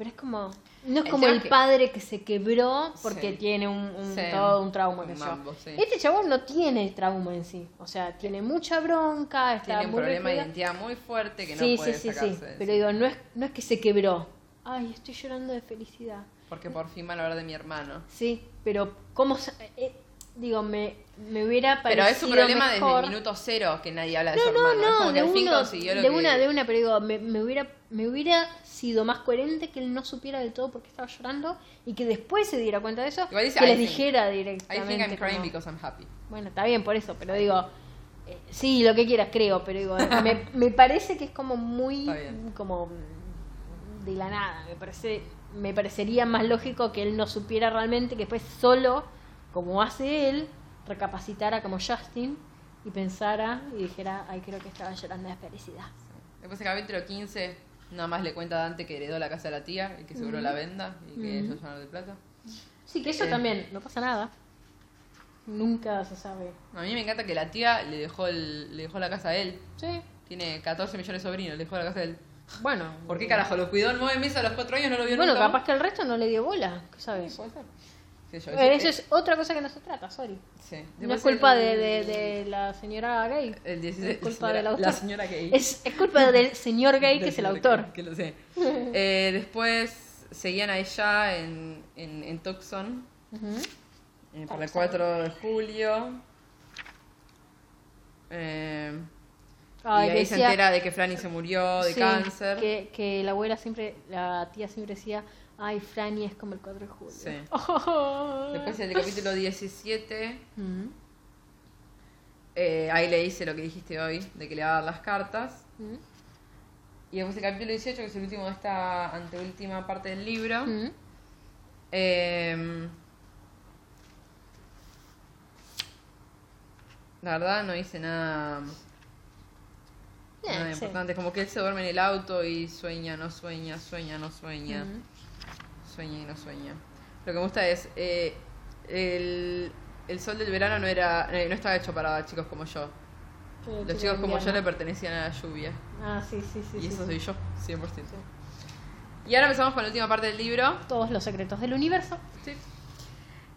Pero es como. No es como el que- padre que se quebró porque Sí. tiene un, un- Sí. todo un trauma. Que yo. mambo, sí. Este chabón no tiene trauma en sí. O sea, tiene mucha bronca, está Tiene un muy problema de identidad muy fuerte que no sí, puede sí, sí, sacarse. sí. de Pero sí. digo, no es, no es que se quebró. Ay, estoy llorando de felicidad. Porque por fin van a hablar de mi hermano. Sí, pero ¿cómo? eh, digo, me, me hubiera Pero parecido es su problema desde el minuto cero que nadie habla de No, su no, hermano. no, de, uno, de que- una, de una, pero digo, me, me hubiera, me hubiera sido más coherente que él no supiera del todo por qué estaba llorando y que después se diera cuenta de eso, Igual dice, que "I les think- dijera I directamente. think I'm crying como- because I'm happy. Bueno, está bien por eso, pero digo, eh, sí, lo que quieras, creo, pero digo, me, me parece que es como muy, como de la nada, me parece, me parecería más lógico que él no supiera realmente, que después solo, como hace él, recapacitara como Justin y pensara y dijera, ay, creo que estaba llorando de felicidad. Después en capítulo 15, nada más le cuenta a Dante que heredó la casa de la tía y que seguro la venda y que ellos van de plata. Sí, que eso Eh. también, no pasa nada. Nunca se sabe. A mí me encanta que la tía le dejó, el, le dejó la casa a él. Sí, Tiene 14 millones de sobrinos, le dejó la casa a él. bueno. ¿Por qué carajo? Lo cuidó nueve meses a los 4 años, no lo vio Bueno, nunca. capaz que el resto no le dio bola, ¿qué sabes? Sí, puede ser. Sé yo, Eh, Eso es otra cosa que no se trata, sorry. Sí. No es culpa el- de, de- de la señora gay. El 16, es culpa señora- del autor. La señora gay. Es, es culpa del señor gay que Del es el autor. gay, Que lo sé. Eh, después seguían a ella en, en, en Tucson Ujú. eh, para el Tucson. 4 de julio. Eh, Ay, y ahí se decía- entera de que Franny se murió de sí, cáncer. Que, que la abuela siempre, la tía siempre decía, ay, Franny es como el 4 de julio. Sí. Después en el capítulo 17, Ujú. eh, ahí le dice lo que dijiste hoy, de que le va a dar las cartas. Ujú. Y después el capítulo 18, que es el último de esta anteúltima parte del libro. Ujú. Eh, la verdad no hice nada, nada Eh, sí. importante. Como que él se duerme en el auto y sueña, no sueña, sueña, no sueña. Sueña y no sueña. Lo que me gusta es, eh, el, el sol del verano no era eh, no estaba hecho para chicos como yo. Los chico chicos como yo le pertenecían a la lluvia. Ah, sí, sí, sí. y sí, eso sí. soy yo, 100%. Y ahora empezamos con la última parte del libro. Todos los secretos del universo. Sí.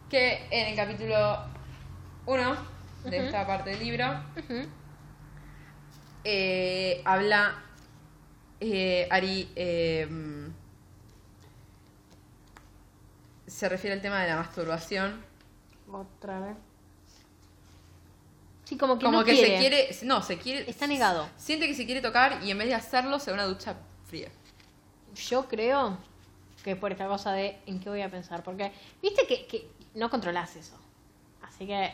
Que en el capítulo 1 de esta parte del libro eh, habla eh, Ari. eh, se refiere al tema de la masturbación. Otra vez. Sí, como que Como no que quiere. se quiere. No, se quiere. Está negado. Siente que se quiere tocar y en vez de hacerlo se da una ducha fría. Yo creo que por esta cosa de en qué voy a pensar. Porque, viste que, que no controlas eso. Así que,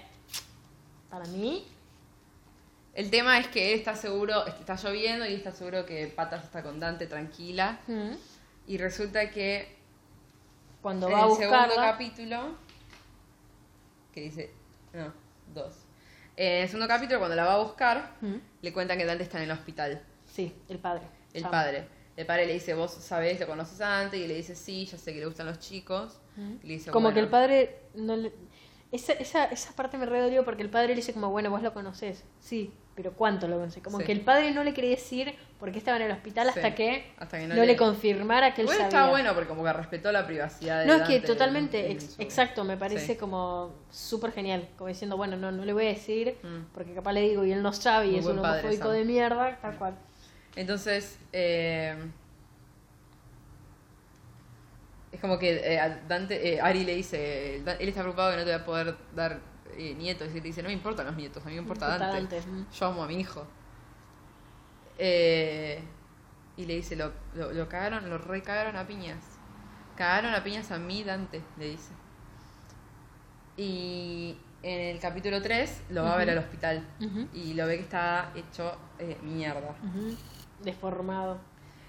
para mí, El tema es que él está seguro, está lloviendo y está seguro que Patas está con Dante tranquila. mm, Y resulta que cuando en va a el segundo buscarla. capítulo, que dice, no, dos. En el segundo capítulo, cuando la va a buscar, Mm, le cuentan que Dante está en el hospital. Sí, el padre. El padre. El padre le dice, vos sabés, lo conoces antes, y le dice, sí, ya sé que le gustan los chicos. Mm. Y le dice, Como "Bueno". que el padre no le... Esa, esa, esa parte me re dolió porque el padre le dice como, bueno, vos lo conocés. Sí, pero ¿cuánto lo conocés? Como Sí. que el padre no le quería decir por qué estaba en el hospital Sí, hasta que hasta que no, no le... le- confirmara que él Igual sabía. está bueno porque como que respetó la privacidad de No, es que totalmente, en- en ex- su- exacto, me parece Sí. como súper genial. Como diciendo, bueno, no, no le voy a decir, Mm. porque capaz le digo y él no sabe y Muy es un homofóbico de mierda, tal cual. Entonces, eh, Es como que eh, Dante, eh, Ari le dice, él está preocupado que no te va a poder dar eh, nietos. Y le dice, no me importan los nietos, a mí me importa Me importa Dante. Dante. Yo amo a mi hijo. Eh, y le dice, lo, lo, lo cagaron, lo recagaron a piñas. Cagaron a piñas a mí, Dante, le dice. Y en el capítulo 3 lo va a ver al hospital. Y lo ve que está hecho eh, mierda. Deformado.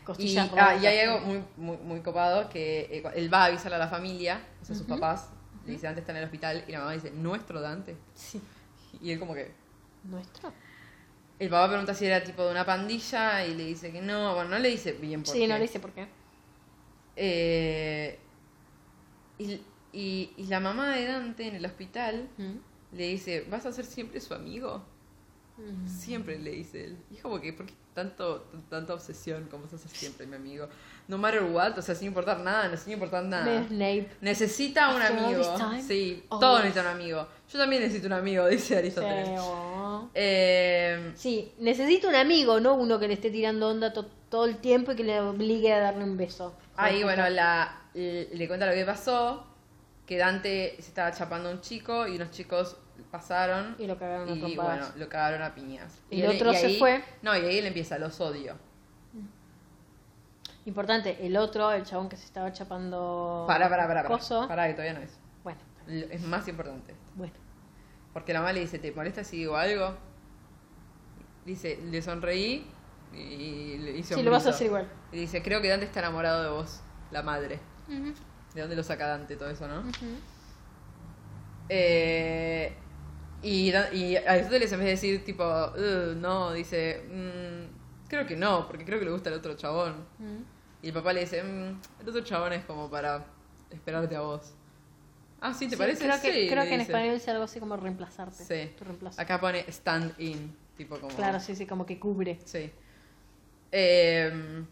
Y, Costillas ah, rotas. y hay algo muy, muy, muy copado que eh, él va a avisar a la familia, o sea, sus Ujú. papás. Le dice, Dante está en el hospital. Y la mamá dice, ¿nuestro Dante? Sí. Y él como que... ¿Nuestro? El papá pregunta si era tipo de una pandilla y le dice que no. Bueno, no le dice bien por Sí, qué. no le dice por qué. Eh, y, y, y la mamá de Dante en el hospital le dice, ¿vas a ser siempre su amigo? Mm. Siempre le dice él. Y es como que, ¿por qué tanto, tanta obsesión como a ser siempre mi amigo? No matter what, o sea, sin importar nada, no sin importar nada. Snape. Necesita un amigo. Sí, Oh, todos necesitan un amigo. Yo también necesito un amigo, dice Sí, Aristóteles. oh. Eh, Sí, necesito un amigo, no uno que le esté tirando onda to- todo el tiempo y que le obligue a darle un beso. Ahí, bueno, la, le, le cuenta lo que pasó, que Dante se estaba chapando a un chico y unos chicos pasaron Y lo cagaron a y bueno, lo cagaron a piñas. Y el otro se fue. No, y ahí él empieza, los odio. Importante, el otro, el chabón que se estaba chapando. Pará, pará, pará, pará. Pará, que todavía no es. Bueno, Es más importante. bueno. Porque la mamá le dice, ¿te molesta si digo algo? Dice, le sonreí y le hice Sí, un lo vas a hacer igual. Y dice, creo que Dante está enamorado de vos, la madre. ¿De dónde lo saca Dante todo eso, no? Eh, y, y Aristóteles en vez de decir tipo, "Ugh, no, dice, "Mm, creo que no, porque creo que le gusta el otro chabón. Y el papá le dice, "Mm, el otro chabón es como para esperarte a vos. Ah, ¿sí te Sí, parece? Creo que, Sí, creo que en dice. español dice algo así como reemplazarte. Sí. Tu reemplazo. Acá pone stand in, tipo como... Claro, sí, sí, como que cubre. Sí. Eh,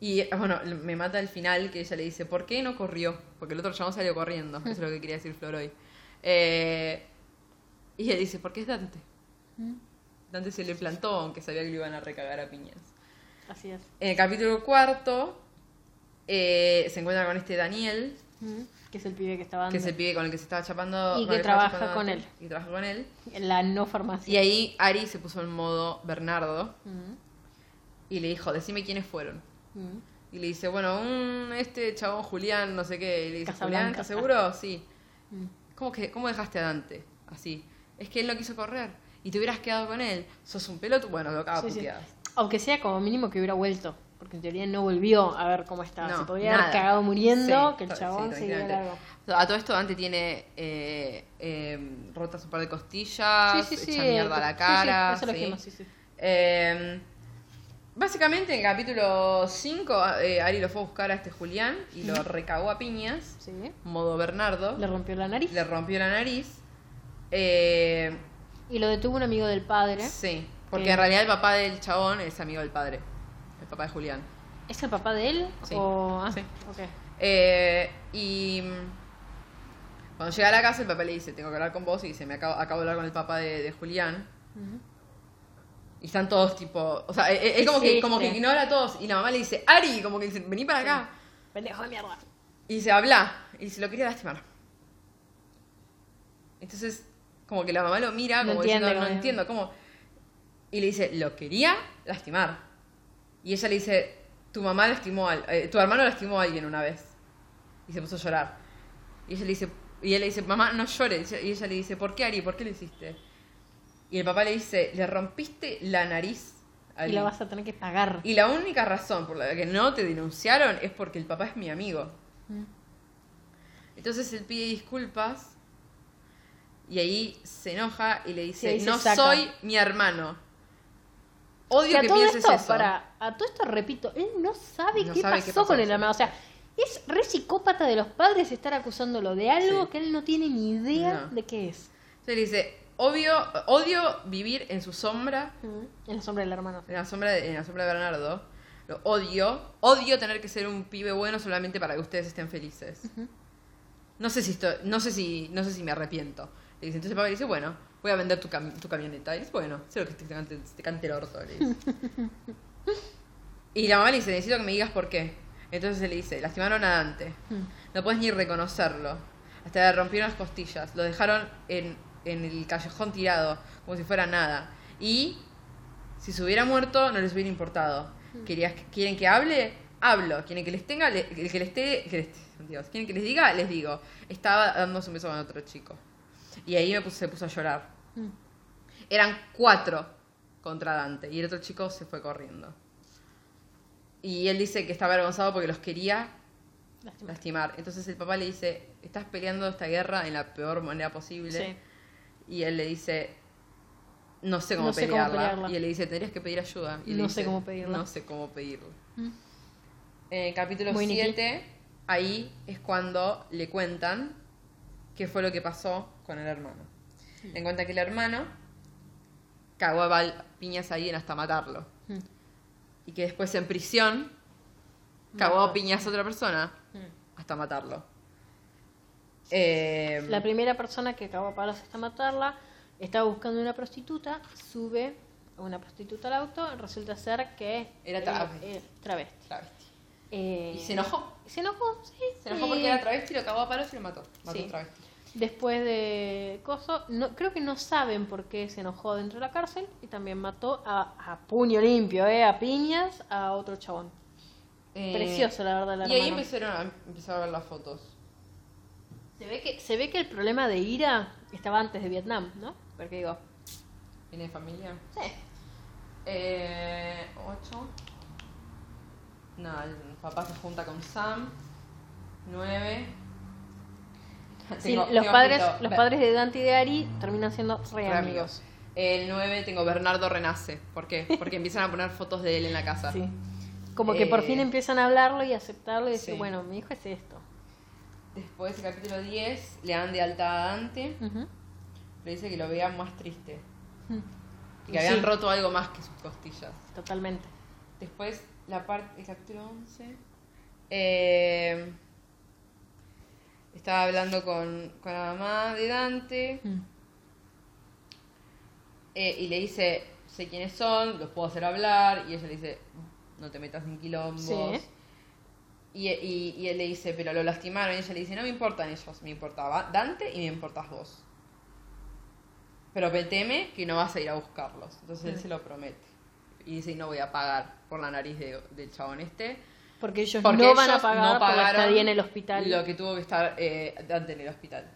y bueno, me mata el final que ella le dice, ¿por qué no corrió? Porque el otro chabón salió corriendo. Eso es lo que quería decir Flor hoy. Eh, y ella dice, ¿por qué es Dante? Dante se le plantó, aunque sabía que lo iban a recagar a piñas. Así es. En el capítulo cuarto, eh, se encuentra con este Daniel, Que es el pibe que estaba que es el pibe con el que se estaba chapando. Y que trabaja chapando con él. Y trabaja con él. en la no farmacia. Y ahí Ari se puso en modo Bernardo Mm, y le dijo, decime quiénes fueron. mm. Y le dice, bueno, un, este chabón Julián, no sé qué. Y le dice, Julián. ¿estás seguro? Sí. Mm. ¿Cómo, que, ¿Cómo dejaste a Dante? Así. Es que él no quiso correr. Y te hubieras quedado con él. Sos un pelotudo. Bueno, lo acaba Sí, sí. Aunque sea como mínimo que hubiera vuelto. Porque en teoría no volvió a ver cómo estaba. No, Se podría nada. haber cagado muriendo, Sí, que el chabón seguía largo. A todo esto Dante tiene eh, eh, rotas un par de costillas, hecha mierda eh, la cara. eso lo sí. dijimos, sí, sí. Eh, básicamente en el capítulo 5 Ari lo fue a buscar a este Julián y lo recagó a piñas, Sí. modo Bernardo. Le rompió la nariz. Le rompió la nariz. Eh, Y lo detuvo un amigo del padre. sí, porque Que- en realidad el papá del chabón es amigo del padre. El papá de Julián. ¿Es el papá de él? Sí. O... Ah, Sí. Eh, y cuando llega a la casa, el papá le dice: Tengo que hablar con vos. Y dice: Me acabo, acabo de hablar con el papá de, de Julián. Y están todos tipo. O sea, es, como, que, como que ignora a todos. Y la mamá le dice: Ari, como que dice: Vení para acá. Pendejo de mierda. Y dice: Habla. Y dice: Lo quería lastimar. Entonces, como que la mamá lo mira, No como entiende, diciendo: No entiendo, ¿cómo? Y le dice: Lo quería lastimar. Y ella le dice: Tu mamá lastimó al. eh, tu hermano lastimó a alguien una vez. Y se puso a llorar. Y ella le dice, y él le dice, mamá, no llores. Y ella le dice, ¿por qué, Ari? ¿Por qué lo hiciste? Y el papá le dice, le rompiste la nariz a Y Ari. lo vas a tener que pagar. Y la única razón por la que no te denunciaron es porque el papá es mi amigo. Mm. Entonces él pide disculpas y ahí se enoja y le dice, no saca. soy mi hermano. Odio que pienses esto, eso. para, a todo esto repito, él no sabe, No qué, sabe pasó qué pasó, con el hermano. O sea, es re psicópata de los padres estar acusándolo de algo Sí. que él no tiene ni idea No. de qué es. Entonces le dice, obvio, odio vivir en su sombra En la sombra del hermano. en la sombra de, en la sombra de Bernardo. Lo odio. Odio tener que ser un pibe bueno solamente para que ustedes estén felices. No sé si esto, no sé si, no sé si me arrepiento. Le dice, entonces el papá le dice, bueno, voy a vender tu, cam- tu camioneta. Y dice, bueno, sé lo que te cante, te cante el orto. le dice. y la mamá le dice, necesito que me digas por qué. Entonces él le dice, lastimaron a Dante. Mm. No puedes ni reconocerlo. Hasta le rompieron las costillas. Lo dejaron en, en el callejón tirado, como si fuera nada. Y si se hubiera muerto, no les hubiera importado. Querías, ¿Quieren que hable? Hablo. ¿Quieren que les tenga? Le- el que les esté, que les- Dios. ¿Quieren que les diga? Les digo. Estaba dándose un beso con otro chico. Y ahí me puse, se puso a llorar. Mm. Eran cuatro contra Dante. Y el otro chico se fue corriendo. Y él dice que está avergonzado porque los quería Lástima. lastimar. Entonces el papá le dice, estás peleando esta guerra en la peor manera posible. Sí. Y él le dice, no sé cómo, No sé cómo pelearla. pelearla. Y él le dice, tendrías que pedir ayuda. Y No dice, sé cómo pedirla. No sé cómo pedirla. Mm. En capítulo Muy Nicky. 7, ahí es cuando le cuentan qué fue lo que pasó con el hermano. Le cuentan que el hermano cagó a bal- piñas a alguien hasta matarlo. Mm. Y que después en prisión cagó a piñas a otra persona hasta matarlo. Eh, La primera persona que acabó a palos hasta matarla estaba buscando una prostituta, sube una prostituta al auto, resulta ser que Era travesti. eh, travesti. travesti. Eh, Y se enojó. Se enojó, sí. Se enojó porque era travesti, lo cagó a palos y lo mató. Mató Sí. travesti. Después de Coso, no, creo que no saben por qué se enojó dentro de la cárcel y también mató a, a puño limpio, eh, a piñas, a otro chabón. Eh, Precioso, la verdad, el Y ahí empezaron a, empezaron a ver las fotos. Se ve, que, se ve que el problema de ira estaba antes de Vietnam, ¿no? Porque digo, ¿Viene de familia? sí. Eh, ocho. No, el papá se junta con Sam. Nueve. Sí, Tengo- los tengo padres, escrito los padres de Dante y de Ari terminan siendo re re amigos. El 9 tengo Bernardo Renace. ¿Por qué? Porque empiezan a poner fotos de él en la casa. Sí. Como que por Eh, fin empiezan a hablarlo y aceptarlo y decir, sí. bueno, mi hijo es esto. Después, el capítulo 10, le dan de alta a Dante. Ujú. Le dice que lo vean más triste. Mm. Y que habían roto algo más que sus costillas. Totalmente. Después, la parte, el capítulo 11. eh, estaba hablando con, con la mamá de Dante Mm. eh, y le dice, sé quiénes son, los puedo hacer hablar. Y ella le dice, no te metas en quilombos. Sí. Y, y- y él le dice, pero lo lastimaron. Y ella le dice, no me importan ellos, me importaba Dante y me importas vos. Pero me teme que no vas a ir a buscarlos. Entonces él Sí. se lo promete. Y dice, y no voy a pagar por la nariz de- del chabón este. Porque ellos Porque no van a ellos pagar no por la estadía en el hospital. Lo que tuvo que estar eh, Dante en el hospital.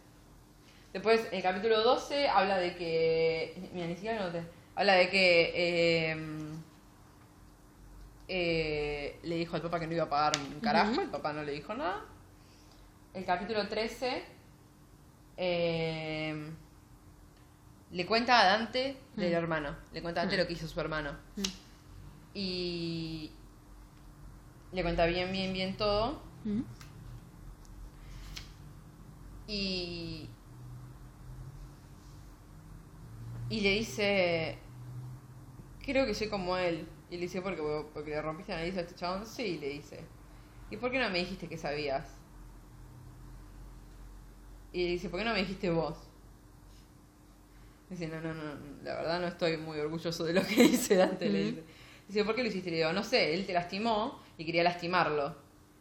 Después, el capítulo 12, habla de que. Mira, ni siquiera noté. Habla de que. eh, eh, le dijo al papá que no iba a pagar un carajo. Ujú. El papá no le dijo nada. El capítulo 13. eh, le cuenta a Dante del Mm. hermano. Le cuenta a Dante Mm. lo que hizo su hermano. Mm. Y. Le cuenta bien, bien, bien todo. Y. Y le dice. Creo que soy como él. Y le dice, ¿por qué? Porque le rompiste la nariz a este chabón. Sí, le dice. ¿Y por qué no me dijiste que sabías? Y le dice, ¿por qué no me dijiste vos? Dice, no, no, no, la verdad no estoy muy orgulloso de lo que dice Dante. Le dice. Dice, ¿por qué lo hiciste? Le digo, no sé, él te lastimó y quería lastimarlo.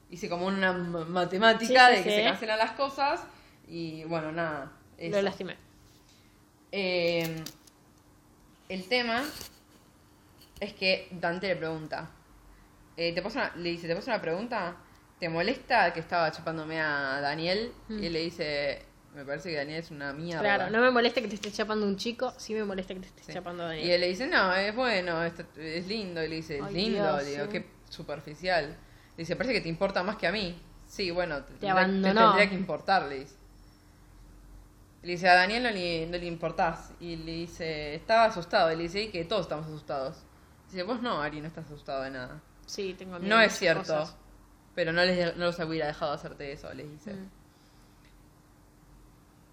Hice como una ma- matemática Sí, sí, de que sí. se cancelan las cosas y bueno, nada. eso. Lo lastimé. Eh, el tema es que Dante le pregunta, eh, ¿te una- le dice, ¿te paso una pregunta? ¿Te molesta que estaba chapándome a Daniel? Mm. Y él le dice, me parece que Daniel es una mierda. Claro, no me molesta que te estés chapando un chico, sí me molesta que te estés Sí. chapando a Daniel. Y él le dice, no, es bueno, es, es lindo. Y le dice, es Ay, lindo. Dios, digo, sí. qué superficial. Le dice, parece que te importa más que a mí. Sí, bueno, te, tendría- tendría que importar, le dice. Le dice, a Daniel no le, no le importás. Y le dice, estaba asustado. Y le dice, y que todos estamos asustados. Dice, vos no, Ari, no estás asustado de nada. Sí, tengo miedo No es cierto. cosas. Pero no, les, no los hubiera dejado hacerte eso, les dice. Mm.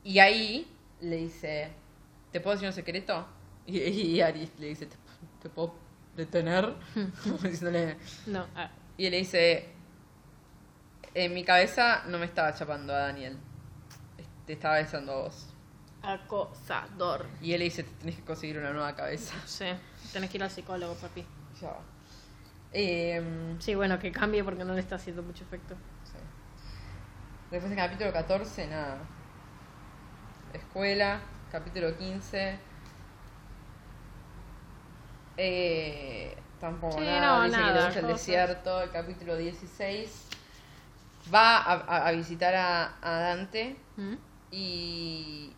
Y ahí le dice, ¿te puedo decir un secreto? Y, y Ari le dice, ¿te, te puedo detener? Como diciéndole- No, ah, y él le dice, en mi cabeza no me estaba chapando a Daniel, te estaba besando a vos. acosador. Y él le dice, te tenés que conseguir una nueva cabeza. Sí, tenés que ir al psicólogo, papi. Ya. Em, Sí, bueno, que cambie porque no le está haciendo mucho efecto. sí. Después en capítulo 14, nada. Escuela, capítulo 15. Eh, tampoco Sí, nada, no, dice que le gusta el desierto. El capítulo 16 va a, a- a visitar a, a Dante ¿Mm? y.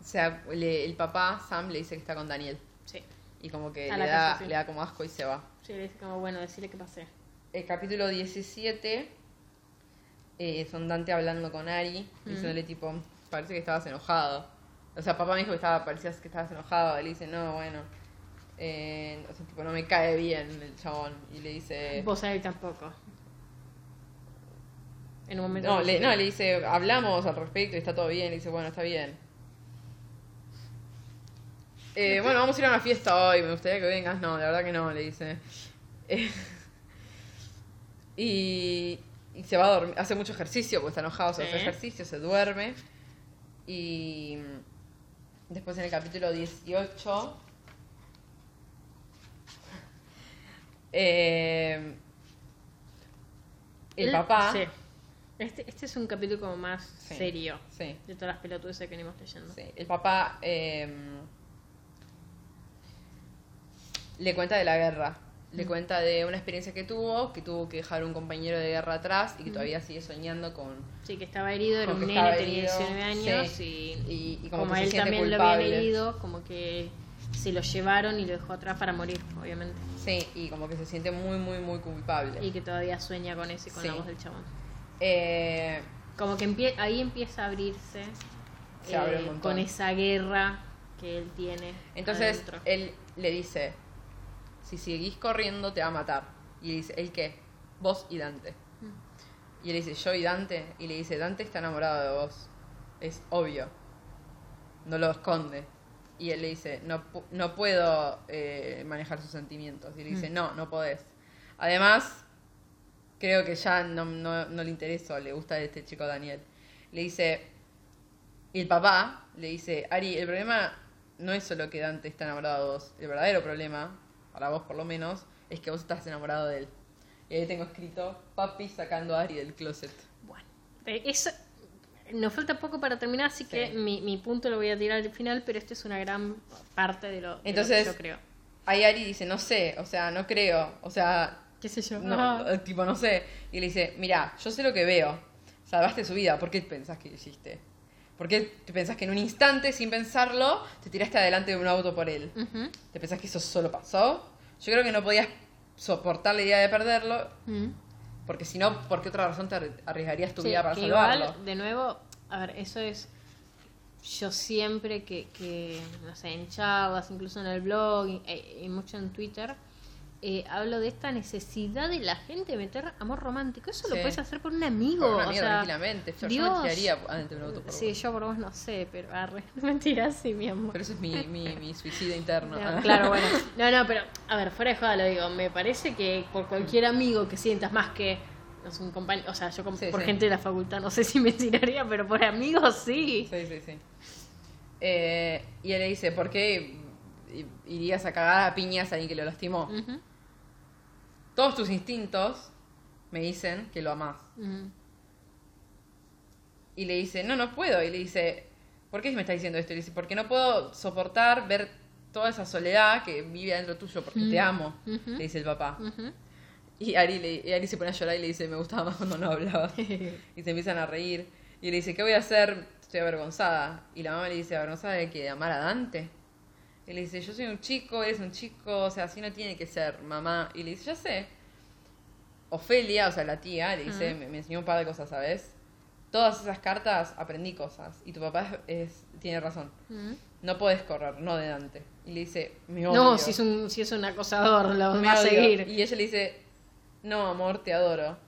O sea, le- el papá, Sam, le dice que está con Daniel. Sí. Y como que le da, casa, sí. le da como asco y se va. Sí, le dice como, bueno, decirle que pasé. El capítulo 17 eh, son Dante hablando con Ari, Mm. diciéndole tipo, parece que estabas enojado. O sea, papá me dijo que estaba, parecías que estabas enojado. Y le dice, no, bueno. Eh, o sea, tipo, no me cae bien el chabón. Y le dice... Vos a él tampoco. En un momento. No le, no, le dice, hablamos al respecto y está todo bien. Le dice, bueno, está bien. Eh, bueno, vamos a ir a una fiesta hoy, me gustaría que vengas. No, la verdad que no, le dice. Eh, y, y se va a dormir, hace mucho ejercicio porque está enojado, se hace ejercicio, se duerme. Y después en el capítulo 18... eh, el papá... Sí. Este, este es un capítulo como más Sí. serio Sí. de todas las pelotudes que venimos leyendo. Sí, el papá eh, le cuenta de la guerra. Le cuenta de una experiencia que tuvo, que tuvo que dejar un compañero de guerra atrás y que todavía sigue soñando con... Sí, que estaba herido, era un nene, tenía herido, 19 años sí. y, Y, y como, como, que se él también lo culpable. herido, como que se lo llevaron y lo dejó atrás para morir, obviamente. Sí, y como que se siente muy, muy, muy culpable. Y que todavía sueña con eso y con Sí. la voz del chabón. Eh, Como que empie- ahí empieza a abrirse Se abre eh, con esa guerra que él tiene. entonces adentro. él le dice, si seguís corriendo te va a matar. Y le dice, ¿el qué? Vos y Dante. Mm. Y él dice, yo y Dante. Y le dice, Dante está enamorado de vos. Es obvio. No lo esconde. Y él le dice, no, no puedo eh, manejar sus sentimientos. Y le dice, Mm. no, no podés. Además, creo que ya no, no, no le interesa, le gusta este chico Daniel. Le dice, y el papá le dice, Ari, el problema no es solo que Dante está enamorado de vos. El verdadero problema, para vos por lo menos, es que vos estás enamorado de él. Y ahí tengo escrito, papi sacando a Ari del closet. Bueno, eh, eso- nos falta poco para terminar, así que Sí. mi, mi punto lo voy a tirar al final, pero esto es una gran parte de lo, de lo Entonces- que yo creo. Ahí Ari dice, no sé, o sea, no creo, o sea, ¿Qué sé yo? no, Ajá. eh, tipo, no sé. Y le dice, mira, yo sé lo que veo, salvaste su vida, ¿por qué pensás que lo hiciste? ¿Por qué te pensás que en un instante, sin pensarlo, te tiraste adelante de un auto por él? ¿Te pensás que eso solo pasó? Yo creo que no podías soportar la idea de perderlo, Mm. porque si no, ¿por qué otra razón te arri- arriesgarías tu Sí, vida para que salvarlo? igual, de nuevo, a ver, eso es. Yo siempre que, que no sé, en charlas, incluso en el blog y, e- y mucho en Twitter, eh, hablo de esta necesidad de la gente de meter amor romántico. Eso lo puedes hacer por un amigo. Por un o amigo, sea, tranquilamente. Yo, yo Dios. me tiraría adentro de un auto por Sí, vos. yo por vos no sé, pero arre, mentira, sí, mi amor. Pero eso es mi, mi, mi suicidio interno. No, claro, bueno. No, no, pero, a ver, fuera de joda lo digo. Me parece que por cualquier amigo que sientas más que. No sé, un compañero. O sea, yo Sí, por sí. gente de la facultad no sé si me tiraría, pero por amigos sí. Sí, sí, sí. Eh, y él le dice, ¿por qué irías a cagar a piñas a alguien que lo lastimó? Ujú, Todos tus instintos me dicen que lo amás. ujú. Y le dice, no, no puedo. Y le dice, ¿por qué me está diciendo esto? Y le dice, porque no puedo soportar ver toda esa soledad que vive adentro tuyo, porque te amo, le dice el papá. Y Ari, le, y Ari se pone a llorar y le dice, me gustaba más cuando no hablaba. y se empiezan a reír. Y le dice, ¿qué voy a hacer? Estoy avergonzada. Y la mamá le dice, ¿avergonzada de que de amar a Dante? Y le dice, yo soy un chico, eres un chico, o sea, así no tiene que ser, mamá. Y le dice, ya sé. Ofelia, o sea, la tía, le dice, me, me enseñó un par de cosas, ¿sabes? Todas esas cartas aprendí cosas. Y tu papá es, es- tiene razón. No puedes correr, no de Dante. Y le dice, me odio. No, si es un, si es un acosador, lo Me va a seguir. Y ella le dice, no, amor, te adoro.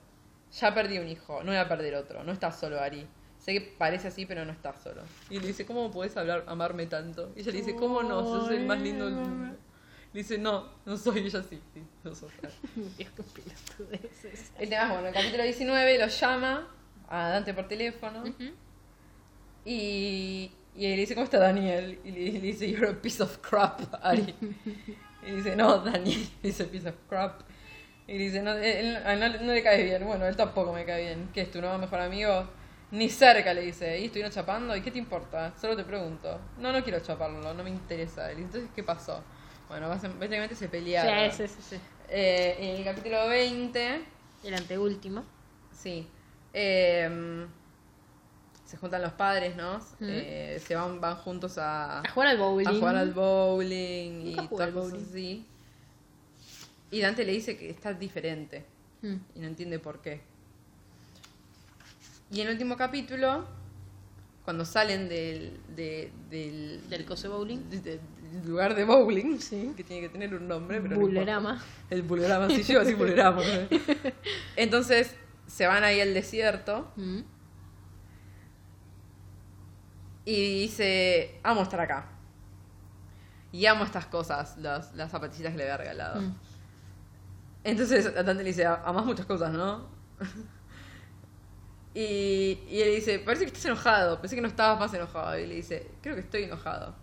Ya perdí un hijo, no voy a perder otro. No estás solo, Ari. Sé que parece así, pero no estás solo. Y le dice, ¿cómo puedes hablar, amarme tanto? Y ella le dice, ¿cómo no? Sos el más lindo del mundo. Le dice, no, no soy ella sí. sí no sos. Dios, qué pelotudeces. El tema es, bueno, el capítulo 19 lo llama a Dante por teléfono Ujú. y, y le dice, ¿cómo está Daniel? Y le, le dice, you're a piece of crap, Ari. Y dice, no, Daniel. Dice, piece of crap. Y dice, no, él, él no, no le cae bien. Bueno, él tampoco me cae bien. ¿Qué es tu nuevo mejor amigo? Ni cerca, le dice. ¿Y estuvieron chapando? ¿Y qué te importa? Solo te pregunto. No, no quiero chaparlo, no me interesa. Entonces, ¿qué pasó? Bueno, básicamente se pelearon. Sí, sí, sí. Eh, en el capítulo 20, El anteúltimo. sí. eh, se juntan los padres, ¿no? Eh, se van, van juntos a, A jugar al bowling. a jugar al bowling y Nunca cosas bowling. así. Y Dante le dice que está diferente Mm. y no entiende por qué. Y en el último capítulo, cuando salen del, de- del, Del coso bowling. de- de- del lugar de bowling, que tiene que tener un nombre, pero no importa. Bullerama. El bulerama, sí, yo iba a decir bulerama. ¿no? Entonces se van ahí al desierto Mm. y dice, amo estar acá. Y amo estas cosas, las, las zapatillitas que le había regalado. Mm. Entonces Dante le dice, amas muchas cosas, ¿no? Y, y él dice, parece que estás enojado, pensé que no estabas más enojado. Y le dice, creo que estoy enojado.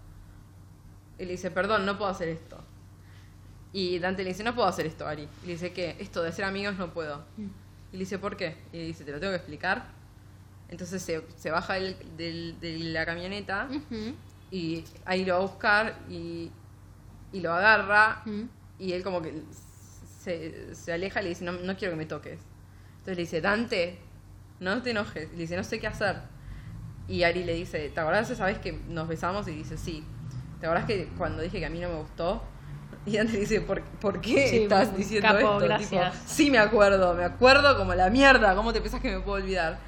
Y le dice, perdón, no puedo hacer esto. Y Dante le dice, no puedo hacer esto, Ari. Y le dice, ¿qué? Esto de ser amigos no puedo. Y le dice, ¿por qué? Y le dice, te lo tengo que explicar. Entonces se, se baja del- de la camioneta y ahí lo va a buscar y, y lo agarra y él como que se, se aleja y le dice, no, no quiero que me toques. Entonces le dice, Dante, no te enojes. Y le dice, no sé qué hacer. Y Ari le dice, ¿te acordás esa vez que nos besamos? Y dice, sí. ¿Te acordás que cuando dije que a mí no me gustó? Y Dante le dice, ¿por, por qué Sí, estás diciendo capo, esto? Tipo, sí me acuerdo, me acuerdo como la mierda. ¿Cómo te pensás que me puedo olvidar?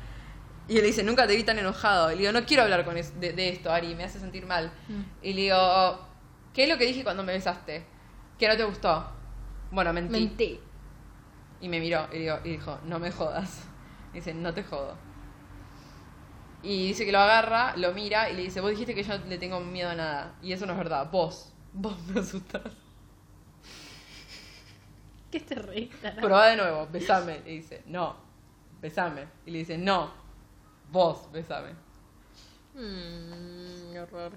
Y él le dice, nunca te vi tan enojado. Y le digo, no quiero hablar con es- de, de esto, Ari, me hace sentir mal. Mm. Y le digo, ¿qué es lo que dije cuando me besaste? Que no te gustó. Bueno, mentí. Mentí. Y me miró y, digo- y dijo, no me jodas. Dice, no te jodo. Y dice que lo agarra, lo mira y le dice, vos dijiste que yo le tengo miedo a nada. Y eso no es verdad. Vos, vos me asustás. ¿Qué te reís? Probá de nuevo, besame. Y dice, no, besame. Y le dice, no, vos, besame. Mm, qué horror.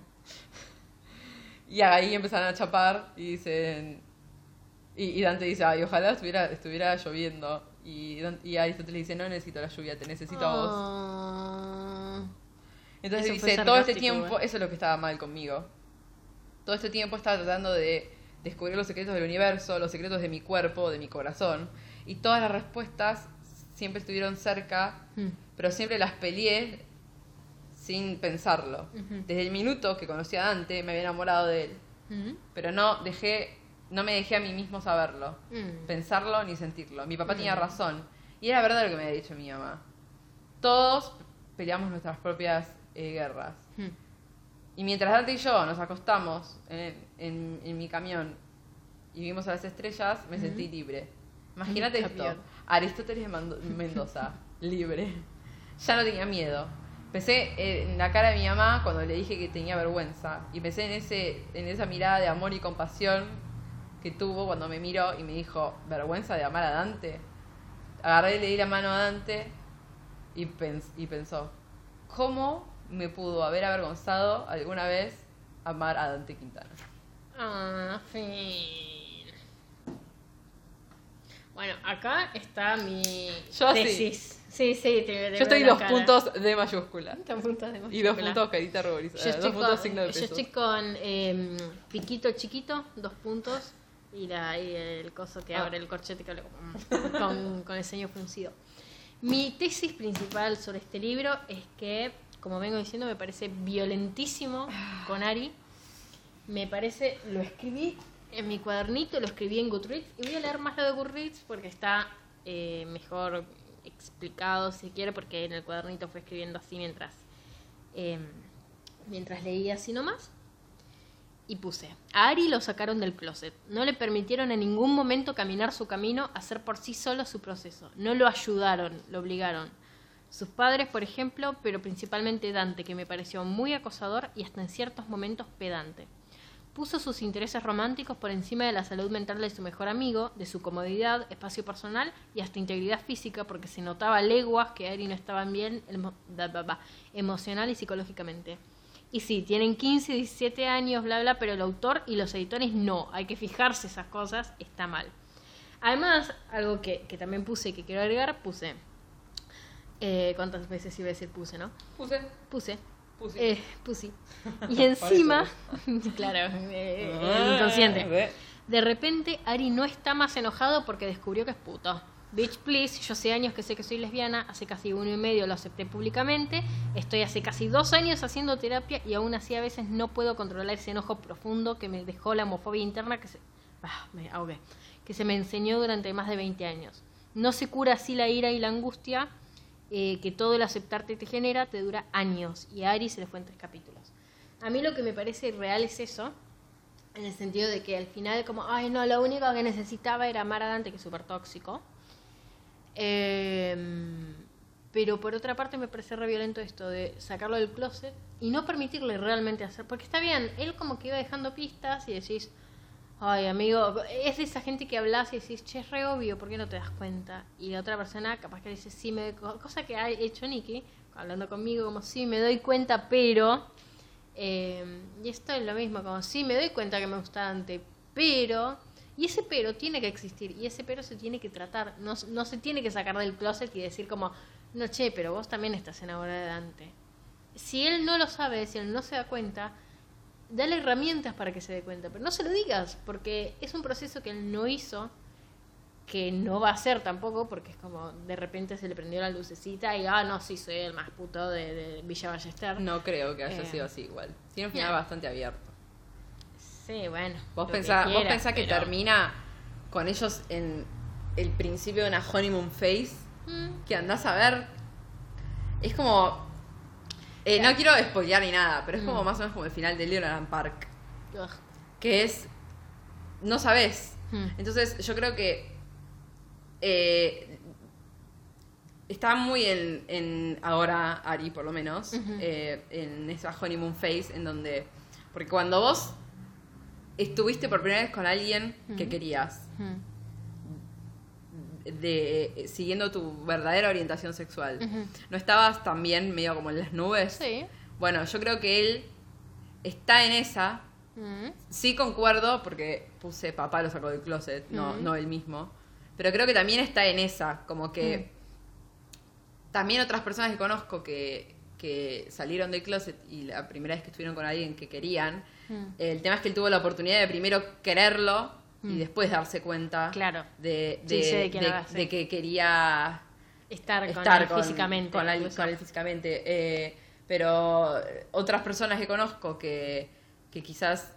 Y ahí empezaron a chapar y dicen. Y, y Dante dice, ay, ojalá estuviera, estuviera lloviendo. Y, y Aristóteles dice, no necesito la lluvia, te necesito a vos. Ah. Entonces Eso dice, todo este tiempo, eso es lo que estaba mal conmigo. Todo este tiempo estaba tratando de descubrir los secretos del universo, los secretos de mi cuerpo, de mi corazón. Y todas las respuestas siempre estuvieron cerca, Mm. pero siempre las peleé sin pensarlo. Desde el minuto que conocí a Dante me había enamorado de él. Mm. Pero no dejé, no me dejé a mí mismo saberlo, Mm. pensarlo ni sentirlo. Mi papá Mm. tenía razón. Y era verdad lo que me había dicho mi mamá. Todos peleamos nuestras propias eh, guerras. Mm. Y mientras Dante y yo nos acostamos en, en- en mi camión y vimos a las estrellas, me sentí libre. Imagínate esto. Aristóteles Mando- Mendoza, libre. Ya no tenía miedo. Pensé en la cara de mi mamá cuando le dije que tenía vergüenza. Y pensé en, ese, en esa mirada de amor y compasión que tuvo cuando me miró y me dijo, ¿vergüenza de amar a Dante? Agarré y le di la mano a Dante y, pens- y pensó, ¿cómo me pudo haber avergonzado alguna vez amar a Dante Quintana? Ah, fin. Bueno, acá está mi Yo sí. tesis. Sí, sí, te, te Yo estoy dos cara. puntos de mayúscula. Dos puntos de Y dos mayúscula. puntos carita ruborizada. Yo Dos estoy, puntos con, signo de yo estoy con eh, piquito chiquito, dos puntos, y, la, y el coso que Ah. abre el corchete que con, con, con el ceño fruncido. Mi tesis principal sobre este libro es que, como vengo diciendo, me parece violentísimo con Ari. Me parece, lo escribí en mi cuadernito, lo escribí en Goodreads, y voy a leer más lo de Goodreads porque está eh, mejor explicado, si quiere, porque en el cuadernito fue escribiendo así mientras eh, mientras leía así nomás. Y puse, a Ari lo sacaron del closet. No le permitieron en ningún momento caminar su camino, hacer por sí solo su proceso. No lo ayudaron, lo obligaron. Sus padres, por ejemplo, pero principalmente Dante, que me pareció muy acosador y hasta en ciertos momentos pedante. Puso sus intereses románticos por encima de la salud mental de su mejor amigo, de su comodidad, espacio personal y hasta integridad física, porque se notaba leguas que Ari no estaban bien emocional y psicológicamente. Y sí, tienen 15, 17 años, bla, bla, pero el autor y los editores no. Hay que fijarse esas cosas, está mal. Además, algo que, que también puse y que quiero agregar, puse. eh, ¿Cuántas veces iba a decir puse, no? Puse. Puse. Puse. Eh, pussy. Y encima, claro, eh, el inconsciente. De repente, Ari no está más enojado porque descubrió que es puto. Bitch, please, yo hace años que sé que soy lesbiana, hace casi uno y medio lo acepté públicamente, estoy hace casi dos años haciendo terapia y aún así a veces no puedo controlar ese enojo profundo que me dejó la homofobia interna que se, ah, me que se me enseñó durante más de 20 años. No se cura así la ira y la angustia eh, que todo el aceptarte te genera, te dura años y a Ari se le fue en tres capítulos. A mí lo que me parece real es eso, en el sentido de que al final como, ay no, lo único que necesitaba era amar a Dante, que es súper tóxico. Em, pero por otra parte me parece re violento esto de sacarlo del closet y no permitirle realmente hacer, porque está bien, él como que iba dejando pistas y decís, ay amigo, es de esa gente que hablas y decís, che, es re obvio, ¿por qué no te das cuenta? Y la otra persona capaz que dice, sí, me, cosa que ha hecho Nicky, hablando conmigo como, sí, me doy cuenta, pero... Eh, y esto es lo mismo, como sí, me doy cuenta que me gusta Dante, pero... Y ese pero tiene que existir, y ese pero se tiene que tratar, no, no se tiene que sacar del closet y decir como, no, che, pero vos también estás enamorada de Dante. Si él no lo sabe, si él no se da cuenta, dale herramientas para que se dé cuenta, pero no se lo digas, porque es un proceso que él no hizo, que no va a hacer tampoco, porque es como de repente se le prendió la lucecita y, ah, no, sí, soy el más puto de, de Villa Ballester. No creo que haya Eh. sido así igual. Tiene un final bastante abierto. Sí, bueno. Vos lo que pensás, vos pensás que pero- termina con ellos en el principio de una honeymoon phase, Mm, que andás a ver. Es como. eh, no quiero spoilear ni nada, pero es como Mm. más o menos como el final de Leonard Park. ugh. Que es. No sabes. Mm. Entonces, yo creo que. eh, está muy en, en ahora Ari, por lo menos, eh, en esa honeymoon phase, en donde. Porque cuando vos estuviste por primera vez con alguien que Ujú. querías, Mm, de siguiendo tu verdadera orientación sexual. ¿no estabas también medio como en las nubes? Sí. Bueno, yo creo que él está en esa, Mm, Sí concuerdo, porque puse papá lo sacó del closet, no, Mm. no él mismo. Pero creo que también está en esa, como que también otras personas que conozco que, que salieron del closet y la primera vez que estuvieron con alguien que querían, mm. el tema es que él tuvo la oportunidad de primero quererlo y Mm. después darse cuenta Claro. de, Sí, de, sé de quién de- sí. que quería Estar, estar con él físicamente. con, incluso. con él físicamente. Eh, pero otras personas que conozco que, que quizás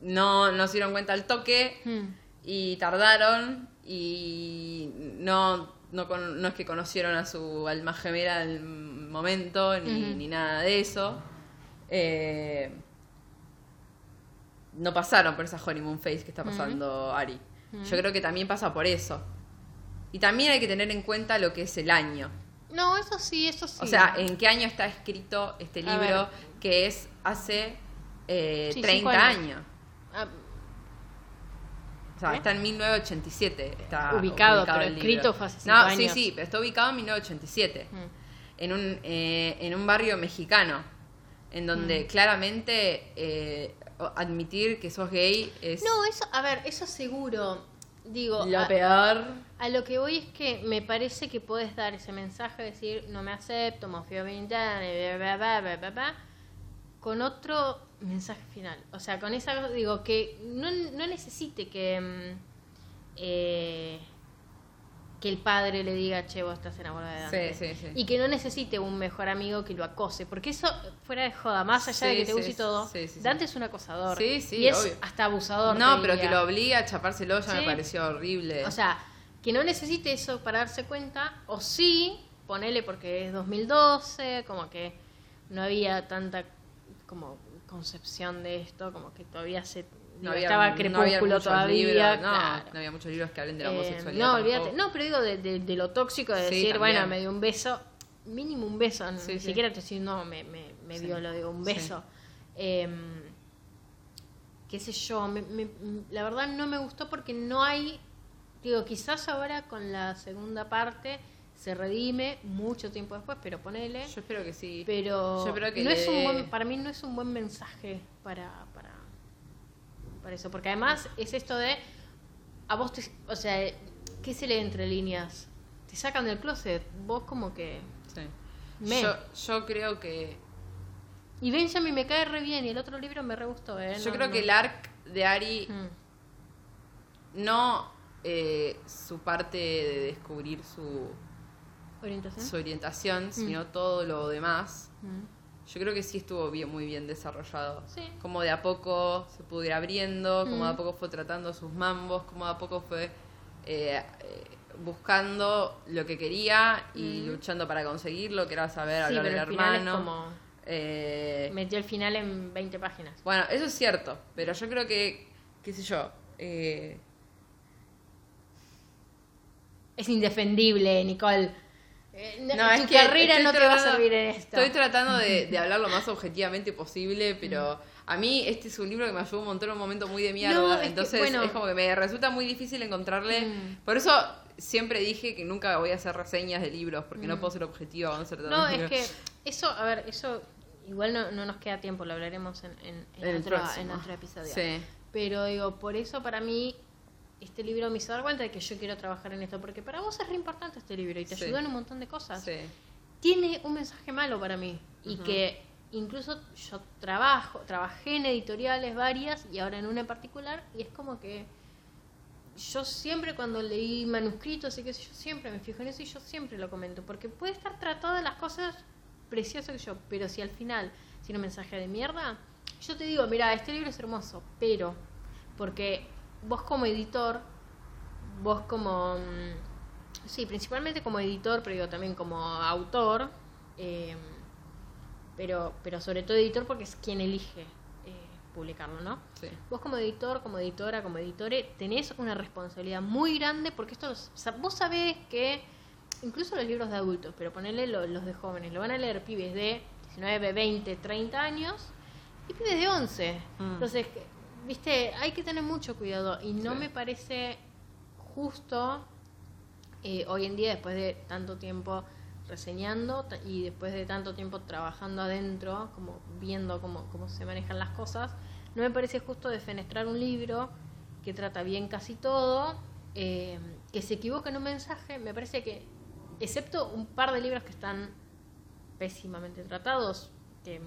no, no se dieron cuenta al toque Mm, y tardaron y no, no, con- no es que conocieron a su alma gemela al momento ni, ni nada de eso. Eh, no pasaron por esa honeymoon phase que está pasando Ari. Yo creo que también pasa por eso. Y también hay que tener en cuenta lo que es el año. No, eso sí, eso sí. O sea, ¿en qué año está escrito este libro? Que es hace eh, Sí, 30 cinco años. años. O sea, ¿Eh? está en 1987. Está Ubicado, pero escrito fue hace cinco No, años. sí, sí, pero está ubicado en 1987. mm. En un, eh, en un barrio mexicano. En Mm. donde claramente eh, admitir que sos gay es No, eso, a ver, eso seguro. Digo, lo a, peor. a lo que voy es que me parece que puedes dar ese mensaje, decir, no me acepto, me fui a ventana, bla, bla, bla, bla, bla, bla, con otro mensaje final. O sea, con esa, digo, que no, no necesite que, mm, eh, que el padre le diga, che, vos estás enamorada de Dante. Sí, sí, sí. Y que no necesite un mejor amigo que lo acose. Porque eso, fuera de joda, más allá de que te guste y todo, sí, sí, sí. Dante es un acosador. Sí, sí, y es obvio. hasta abusador. No, pero que lo obligue a chapárselo ya me pareció horrible. O sea, que no necesite eso para darse cuenta, o sí, ponele porque es 2012, como que no había tanta como concepción de esto, como que todavía se digo, estaba no crepúsculo había muchos todavía. libros, no, claro. no había muchos libros que hablen de la Eh, homosexualidad. no, tampoco. olvídate. No, pero digo de, de- de lo tóxico de Sí, decir, también. bueno, me dio un beso, mínimo un beso, Sí, ni sí. siquiera te decir, no, me, me, me violó, digo, un beso. Em, qué sé yo, me- me- la verdad no me gustó porque no hay, digo, quizás ahora con la segunda parte se redime mucho tiempo después, pero ponele. Yo espero que sí. Pero Yo espero que no es un buen, para mí no es un buen mensaje para, para, para eso. Porque además es esto de. A vos te. O sea, ¿qué se lee entre líneas? Te sacan del closet. Vos como que. Sí. Me. Yo, yo creo que. Y Benjamin me cae re bien y el otro libro me re gustó, ¿eh? Yo No, creo no. que el arc de Ari Mm. no eh, su parte de descubrir su, ¿Orientación? su orientación, sino todo lo demás. Mm. Yo creo que sí estuvo bien, muy bien desarrollado. Sí. Como de a poco se pudo ir abriendo, como de a Mm. poco fue tratando sus mambos, como de a poco fue eh, eh, buscando lo que quería y Mm. luchando para conseguirlo, que era saber Sí, hablar pero del el final es hermano. como. Eh, Metió el final en 20 páginas. Bueno, eso es cierto, pero yo creo que, qué sé yo, eh, Es indefendible, Nicole. Eh, no- No, tu es que carrera no te va a tratando- servir en esto. Estoy tratando de, de hablar lo más objetivamente posible, pero a mí este es un libro que me ayudó un montón en un momento muy de mierda. No, es que, entonces bueno. es como que me resulta muy difícil encontrarle. Mm. Por eso siempre dije que nunca voy a hacer reseñas de libros, porque no puedo ser objetiva ser Mm. No, es que eso, a ver, eso igual no, no nos queda tiempo, lo hablaremos en, en, en otro, en otro episodio. Sí. Pero digo, por eso para mí este libro me hizo dar cuenta de que yo quiero trabajar en esto, porque para vos es re importante este libro y te Sí. ayuda en un montón de cosas. Sí. Tiene un mensaje malo para mí y que incluso yo trabajo, trabajé en editoriales varias y ahora en una en particular y es como que yo siempre cuando leí manuscritos y qué sé yo, siempre me fijo en eso y yo siempre lo comento, porque puede estar tratado de las cosas preciosas que yo, pero si al final tiene un mensaje de mierda, yo te digo, mira, este libro es hermoso, pero porque vos como editor, vos como, mm, sí, principalmente como editor, pero digo también como autor, eh, pero, pero sobre todo editor porque es quien elige eh, publicarlo, ¿no? Sí. Vos como editor, como editora, como editore, tenés una responsabilidad muy grande porque esto, vos sabés que incluso los libros de adultos, pero ponerle los de jóvenes, lo van a leer pibes de 19, 20, 30 años y pibes de 11. Mm. Entonces, viste, hay que tener mucho cuidado y no Sí. me parece justo eh, hoy en día, después de tanto tiempo reseñando y después de tanto tiempo trabajando adentro, como viendo cómo, cómo se manejan las cosas, no me parece justo defenestrar un libro que trata bien casi todo, eh, que se equivoca en un mensaje, me parece que, excepto un par de libros que están pésimamente tratados, que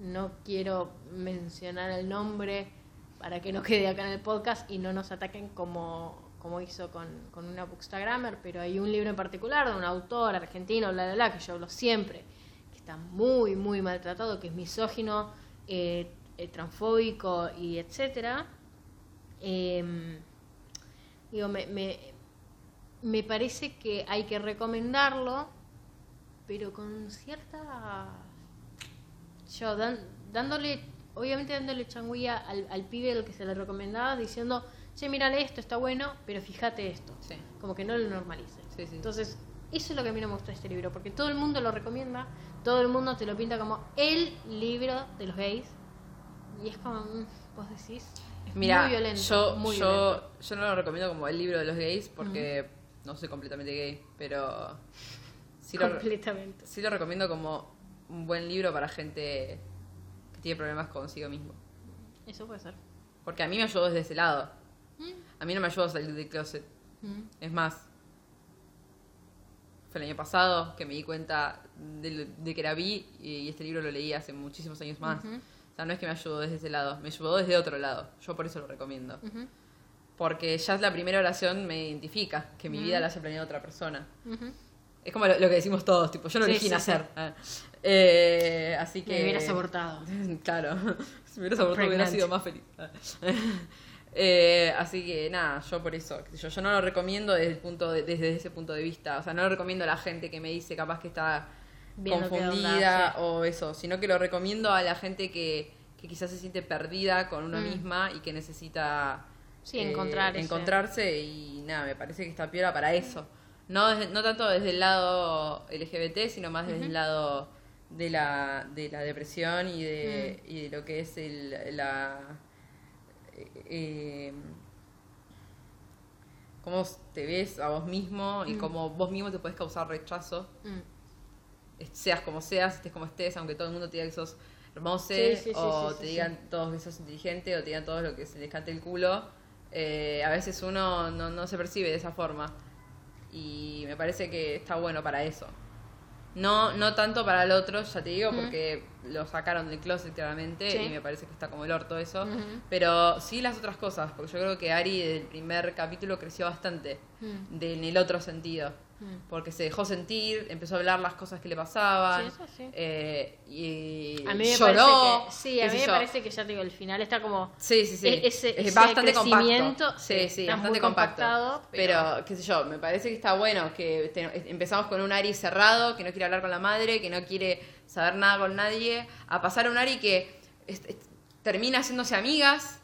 no quiero mencionar el nombre para que no quede acá en el podcast y no nos ataquen como, como hizo con, con una Bookstagrammer, pero hay un libro en particular de un autor argentino, bla, bla, bla, que yo hablo siempre, que está muy, muy maltratado, que es misógino, eh, eh, transfóbico y etcétera. Em, digo, me, me, me parece que hay que recomendarlo, pero con cierta yo dan- dándole, obviamente dándole changuía al, al pibe al que se le recomendaba, diciendo, che, mírale esto, está bueno, pero fíjate esto. Sí. Como que no lo normalice. Sí, sí. Entonces, eso es lo que a mí no me gusta de este libro, porque todo el mundo lo recomienda, todo el mundo te lo pinta como el libro de los gays, y es como, mm, vos decís, es Mira, muy violento. yo, muy yo, violento. yo no lo recomiendo como el libro de los gays porque no soy completamente gay, pero sí lo, completamente. sí lo recomiendo como un buen libro para gente que tiene problemas consigo mismo. Eso puede ser. Porque a mí me ayudó desde ese lado. Mm, A mí no me ayudó a salir del closet. mm, Es más, fue el año pasado que me di cuenta de, que era bi y, este libro lo leí hace muchísimos años más. Ujú. O sea, no es que me ayudó desde ese lado, me ayudó desde otro lado. Yo por eso lo recomiendo. Porque ya la primera oración me identifica que mi vida la haya planeado otra persona. Es como lo, lo que decimos todos, tipo, yo lo Sí, elegí sí, nacer. Ah. Eh, así que... Me hubieras abortado. claro, si me hubieras abortado hubiera sido más feliz. Eh, así que nada, yo por eso, yo, yo no lo recomiendo desde, el punto de- desde ese punto de vista. O sea, no lo recomiendo a la gente que me dice capaz que está Viendo qué onda confundida o eso, sino que lo recomiendo a la gente que, que quizás se siente perdida con una Mm. misma y que necesita Sí, eh, encontrar encontrarse y nada, me parece que está piola para eso. No, desde- no tanto desde el lado LGBT, sino más desde el lado de la, de la depresión y de, Mm. y de lo que es el, la... eh, cómo te ves a vos mismo y Mm. cómo vos mismo te puedes causar rechazo, Mm. seas como seas, estés como estés, aunque todo el mundo te diga que sos hermoso Sí, sí, sí, o sí, te digan todos que sos inteligente o te digan todos lo que se les cante el culo, eh, a veces uno no, no se percibe de esa forma. Y me parece que está bueno para eso. No, no tanto para el otro, ya te digo, porque lo sacaron del closet claramente Sí. y me parece que está como el orto eso. Pero sí las otras cosas, porque yo creo que Ari del primer capítulo creció bastante de- en el otro sentido. Mm. Porque se dejó sentir, empezó a hablar las cosas que le pasaban. Sí, eso sí. eh, y A mí me lloró. parece que, sí, a mí me yo. parece que ya te digo, el final está como Sí, sí, sí. E- ese- es ese bastante crecimiento, compacto. sí, Sí, sí, bastante compacto. compactado, Pero... pero- qué sé yo, me parece que está bueno que te- empezamos con un Ari cerrado, que no quiere hablar con la madre, que no quiere saber nada con nadie, a pasar a un Ari que es- es- termina haciéndose amigas.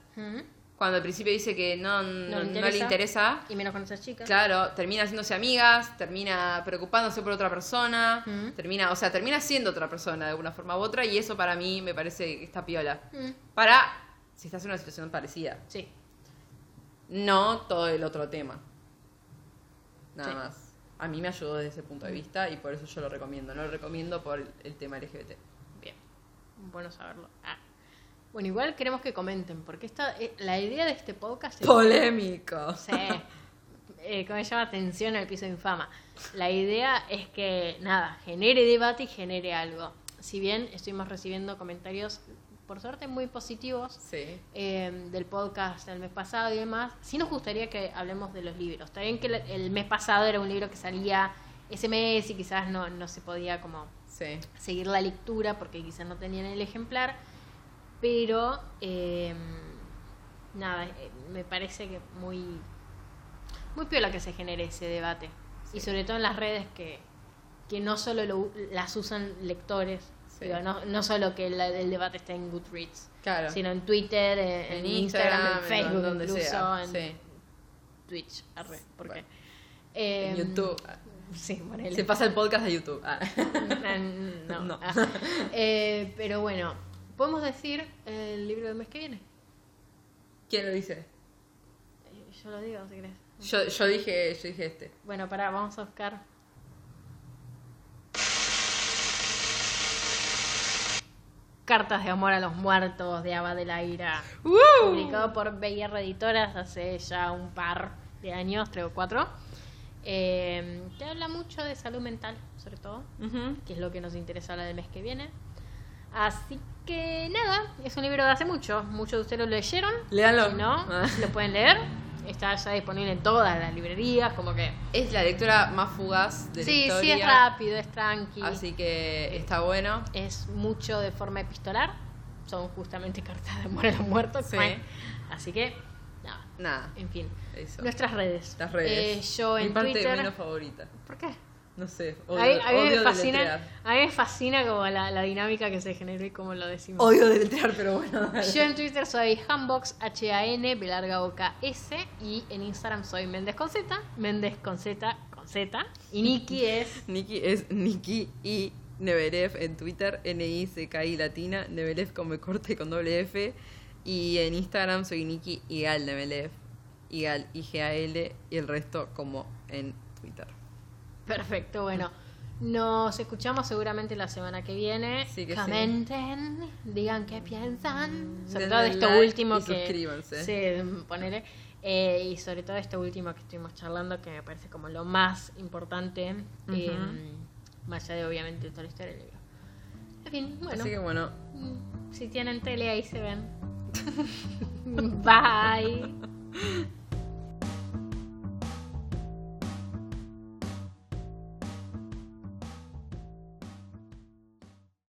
Cuando al principio dice que no, no, le no le interesa. y menos con esas chicas. Claro, termina haciéndose amigas, termina preocupándose por otra persona, Mm. termina, o sea, termina siendo otra persona de alguna forma u otra y eso para mí me parece que está piola. Mm. Para si estás en una situación parecida, Sí. no todo el otro tema. Nada Sí. más. A mí me ayudó desde ese punto de vista y por eso yo lo recomiendo. No lo recomiendo por el tema LGBT. Bien. Bueno saberlo. Ah. Bueno, igual queremos que comenten, porque esta, eh, la idea de este podcast es... Polémico. Sí. Eh, ¿Cómo se llama? Atención al piso de infama. La idea es que, nada, genere debate y genere algo. Si bien estuvimos recibiendo comentarios, por suerte, muy positivos Sí. eh, del podcast del mes pasado y demás, sí nos gustaría que hablemos de los libros. Está bien que el, el mes pasado era un libro que salía ese mes y quizás no, no se podía como Sí. seguir la lectura porque quizás no tenían el ejemplar, pero eh, nada, me parece que muy, muy piola que se genere ese debate. Y sobre todo en las redes que, que no solo lo- las usan lectores, Sí. digo, no, no solo que el, el debate esté en Goodreads, Claro. sino en Twitter, en, en Instagram, en Facebook, donde incluso sea. en Sí. Twitch, arre, porque Bueno. eh, En YouTube. Sí. Se pasa el podcast de YouTube. Ah. no. No. Ah. Eh, pero bueno, podemos decir el libro del mes que viene. ¿Quién lo dice? Eh, Yo lo digo, si querés. Yo, yo dije, yo dije este. Bueno, pará, vamos a buscar. Cartas de amor a los muertos de Ava de la Ira. Publicado por BR Editoras hace ya un par de años, tres o cuatro. Eh, que habla mucho de salud mental, sobre todo. Que es lo que nos interesa la del mes que viene. Así que nada, es un libro de hace mucho. Muchos de ustedes lo leyeron. Léanlo. Si no, Ah. lo pueden leer. Está ya disponible en todas las librerías, como que... Es la lectura más fugaz de la Sí, sí, historia. es rápido, es tranqui. Así que está bueno. Es mucho de forma epistolar. Son justamente cartas de amor a los muertos. Sí. Así que, nada, Nada. en fin. Eso. Nuestras redes. Las redes. Eh, yo Mi en parte Twitter... menos favorita. ¿Por qué? No sé. A Odio, mí, a mí me odio fascina, a mí me fascina como la, la dinámica que se generó y cómo lo decimos. Odio deletrear, pero bueno. dale. Yo en Twitter soy Hambox, H-A-N, B larga O K S y en Instagram soy Méndez con Z, Méndez con Z, con Z. Y Nikki es Nikki es Nikki y Neveref en Twitter, N-I-C-K-I latina, Neveref con corta y con doble F. Y en Instagram soy Nikki Igal Neveref, Igal I-G-A-L y el resto como en Twitter. Perfecto. Bueno, nos escuchamos seguramente la semana que viene. Sí que sí. Comenten, digan qué piensan. Sobre Denle todo de esto like último y que. suscríbanse. Sí, ponele. Eh, y sobre todo esto último que estuvimos charlando, que me parece como lo más importante. eh, más allá de obviamente toda la historia del libro. En fin, bueno. Así que bueno, Si tienen tele ahí se ven. Bye.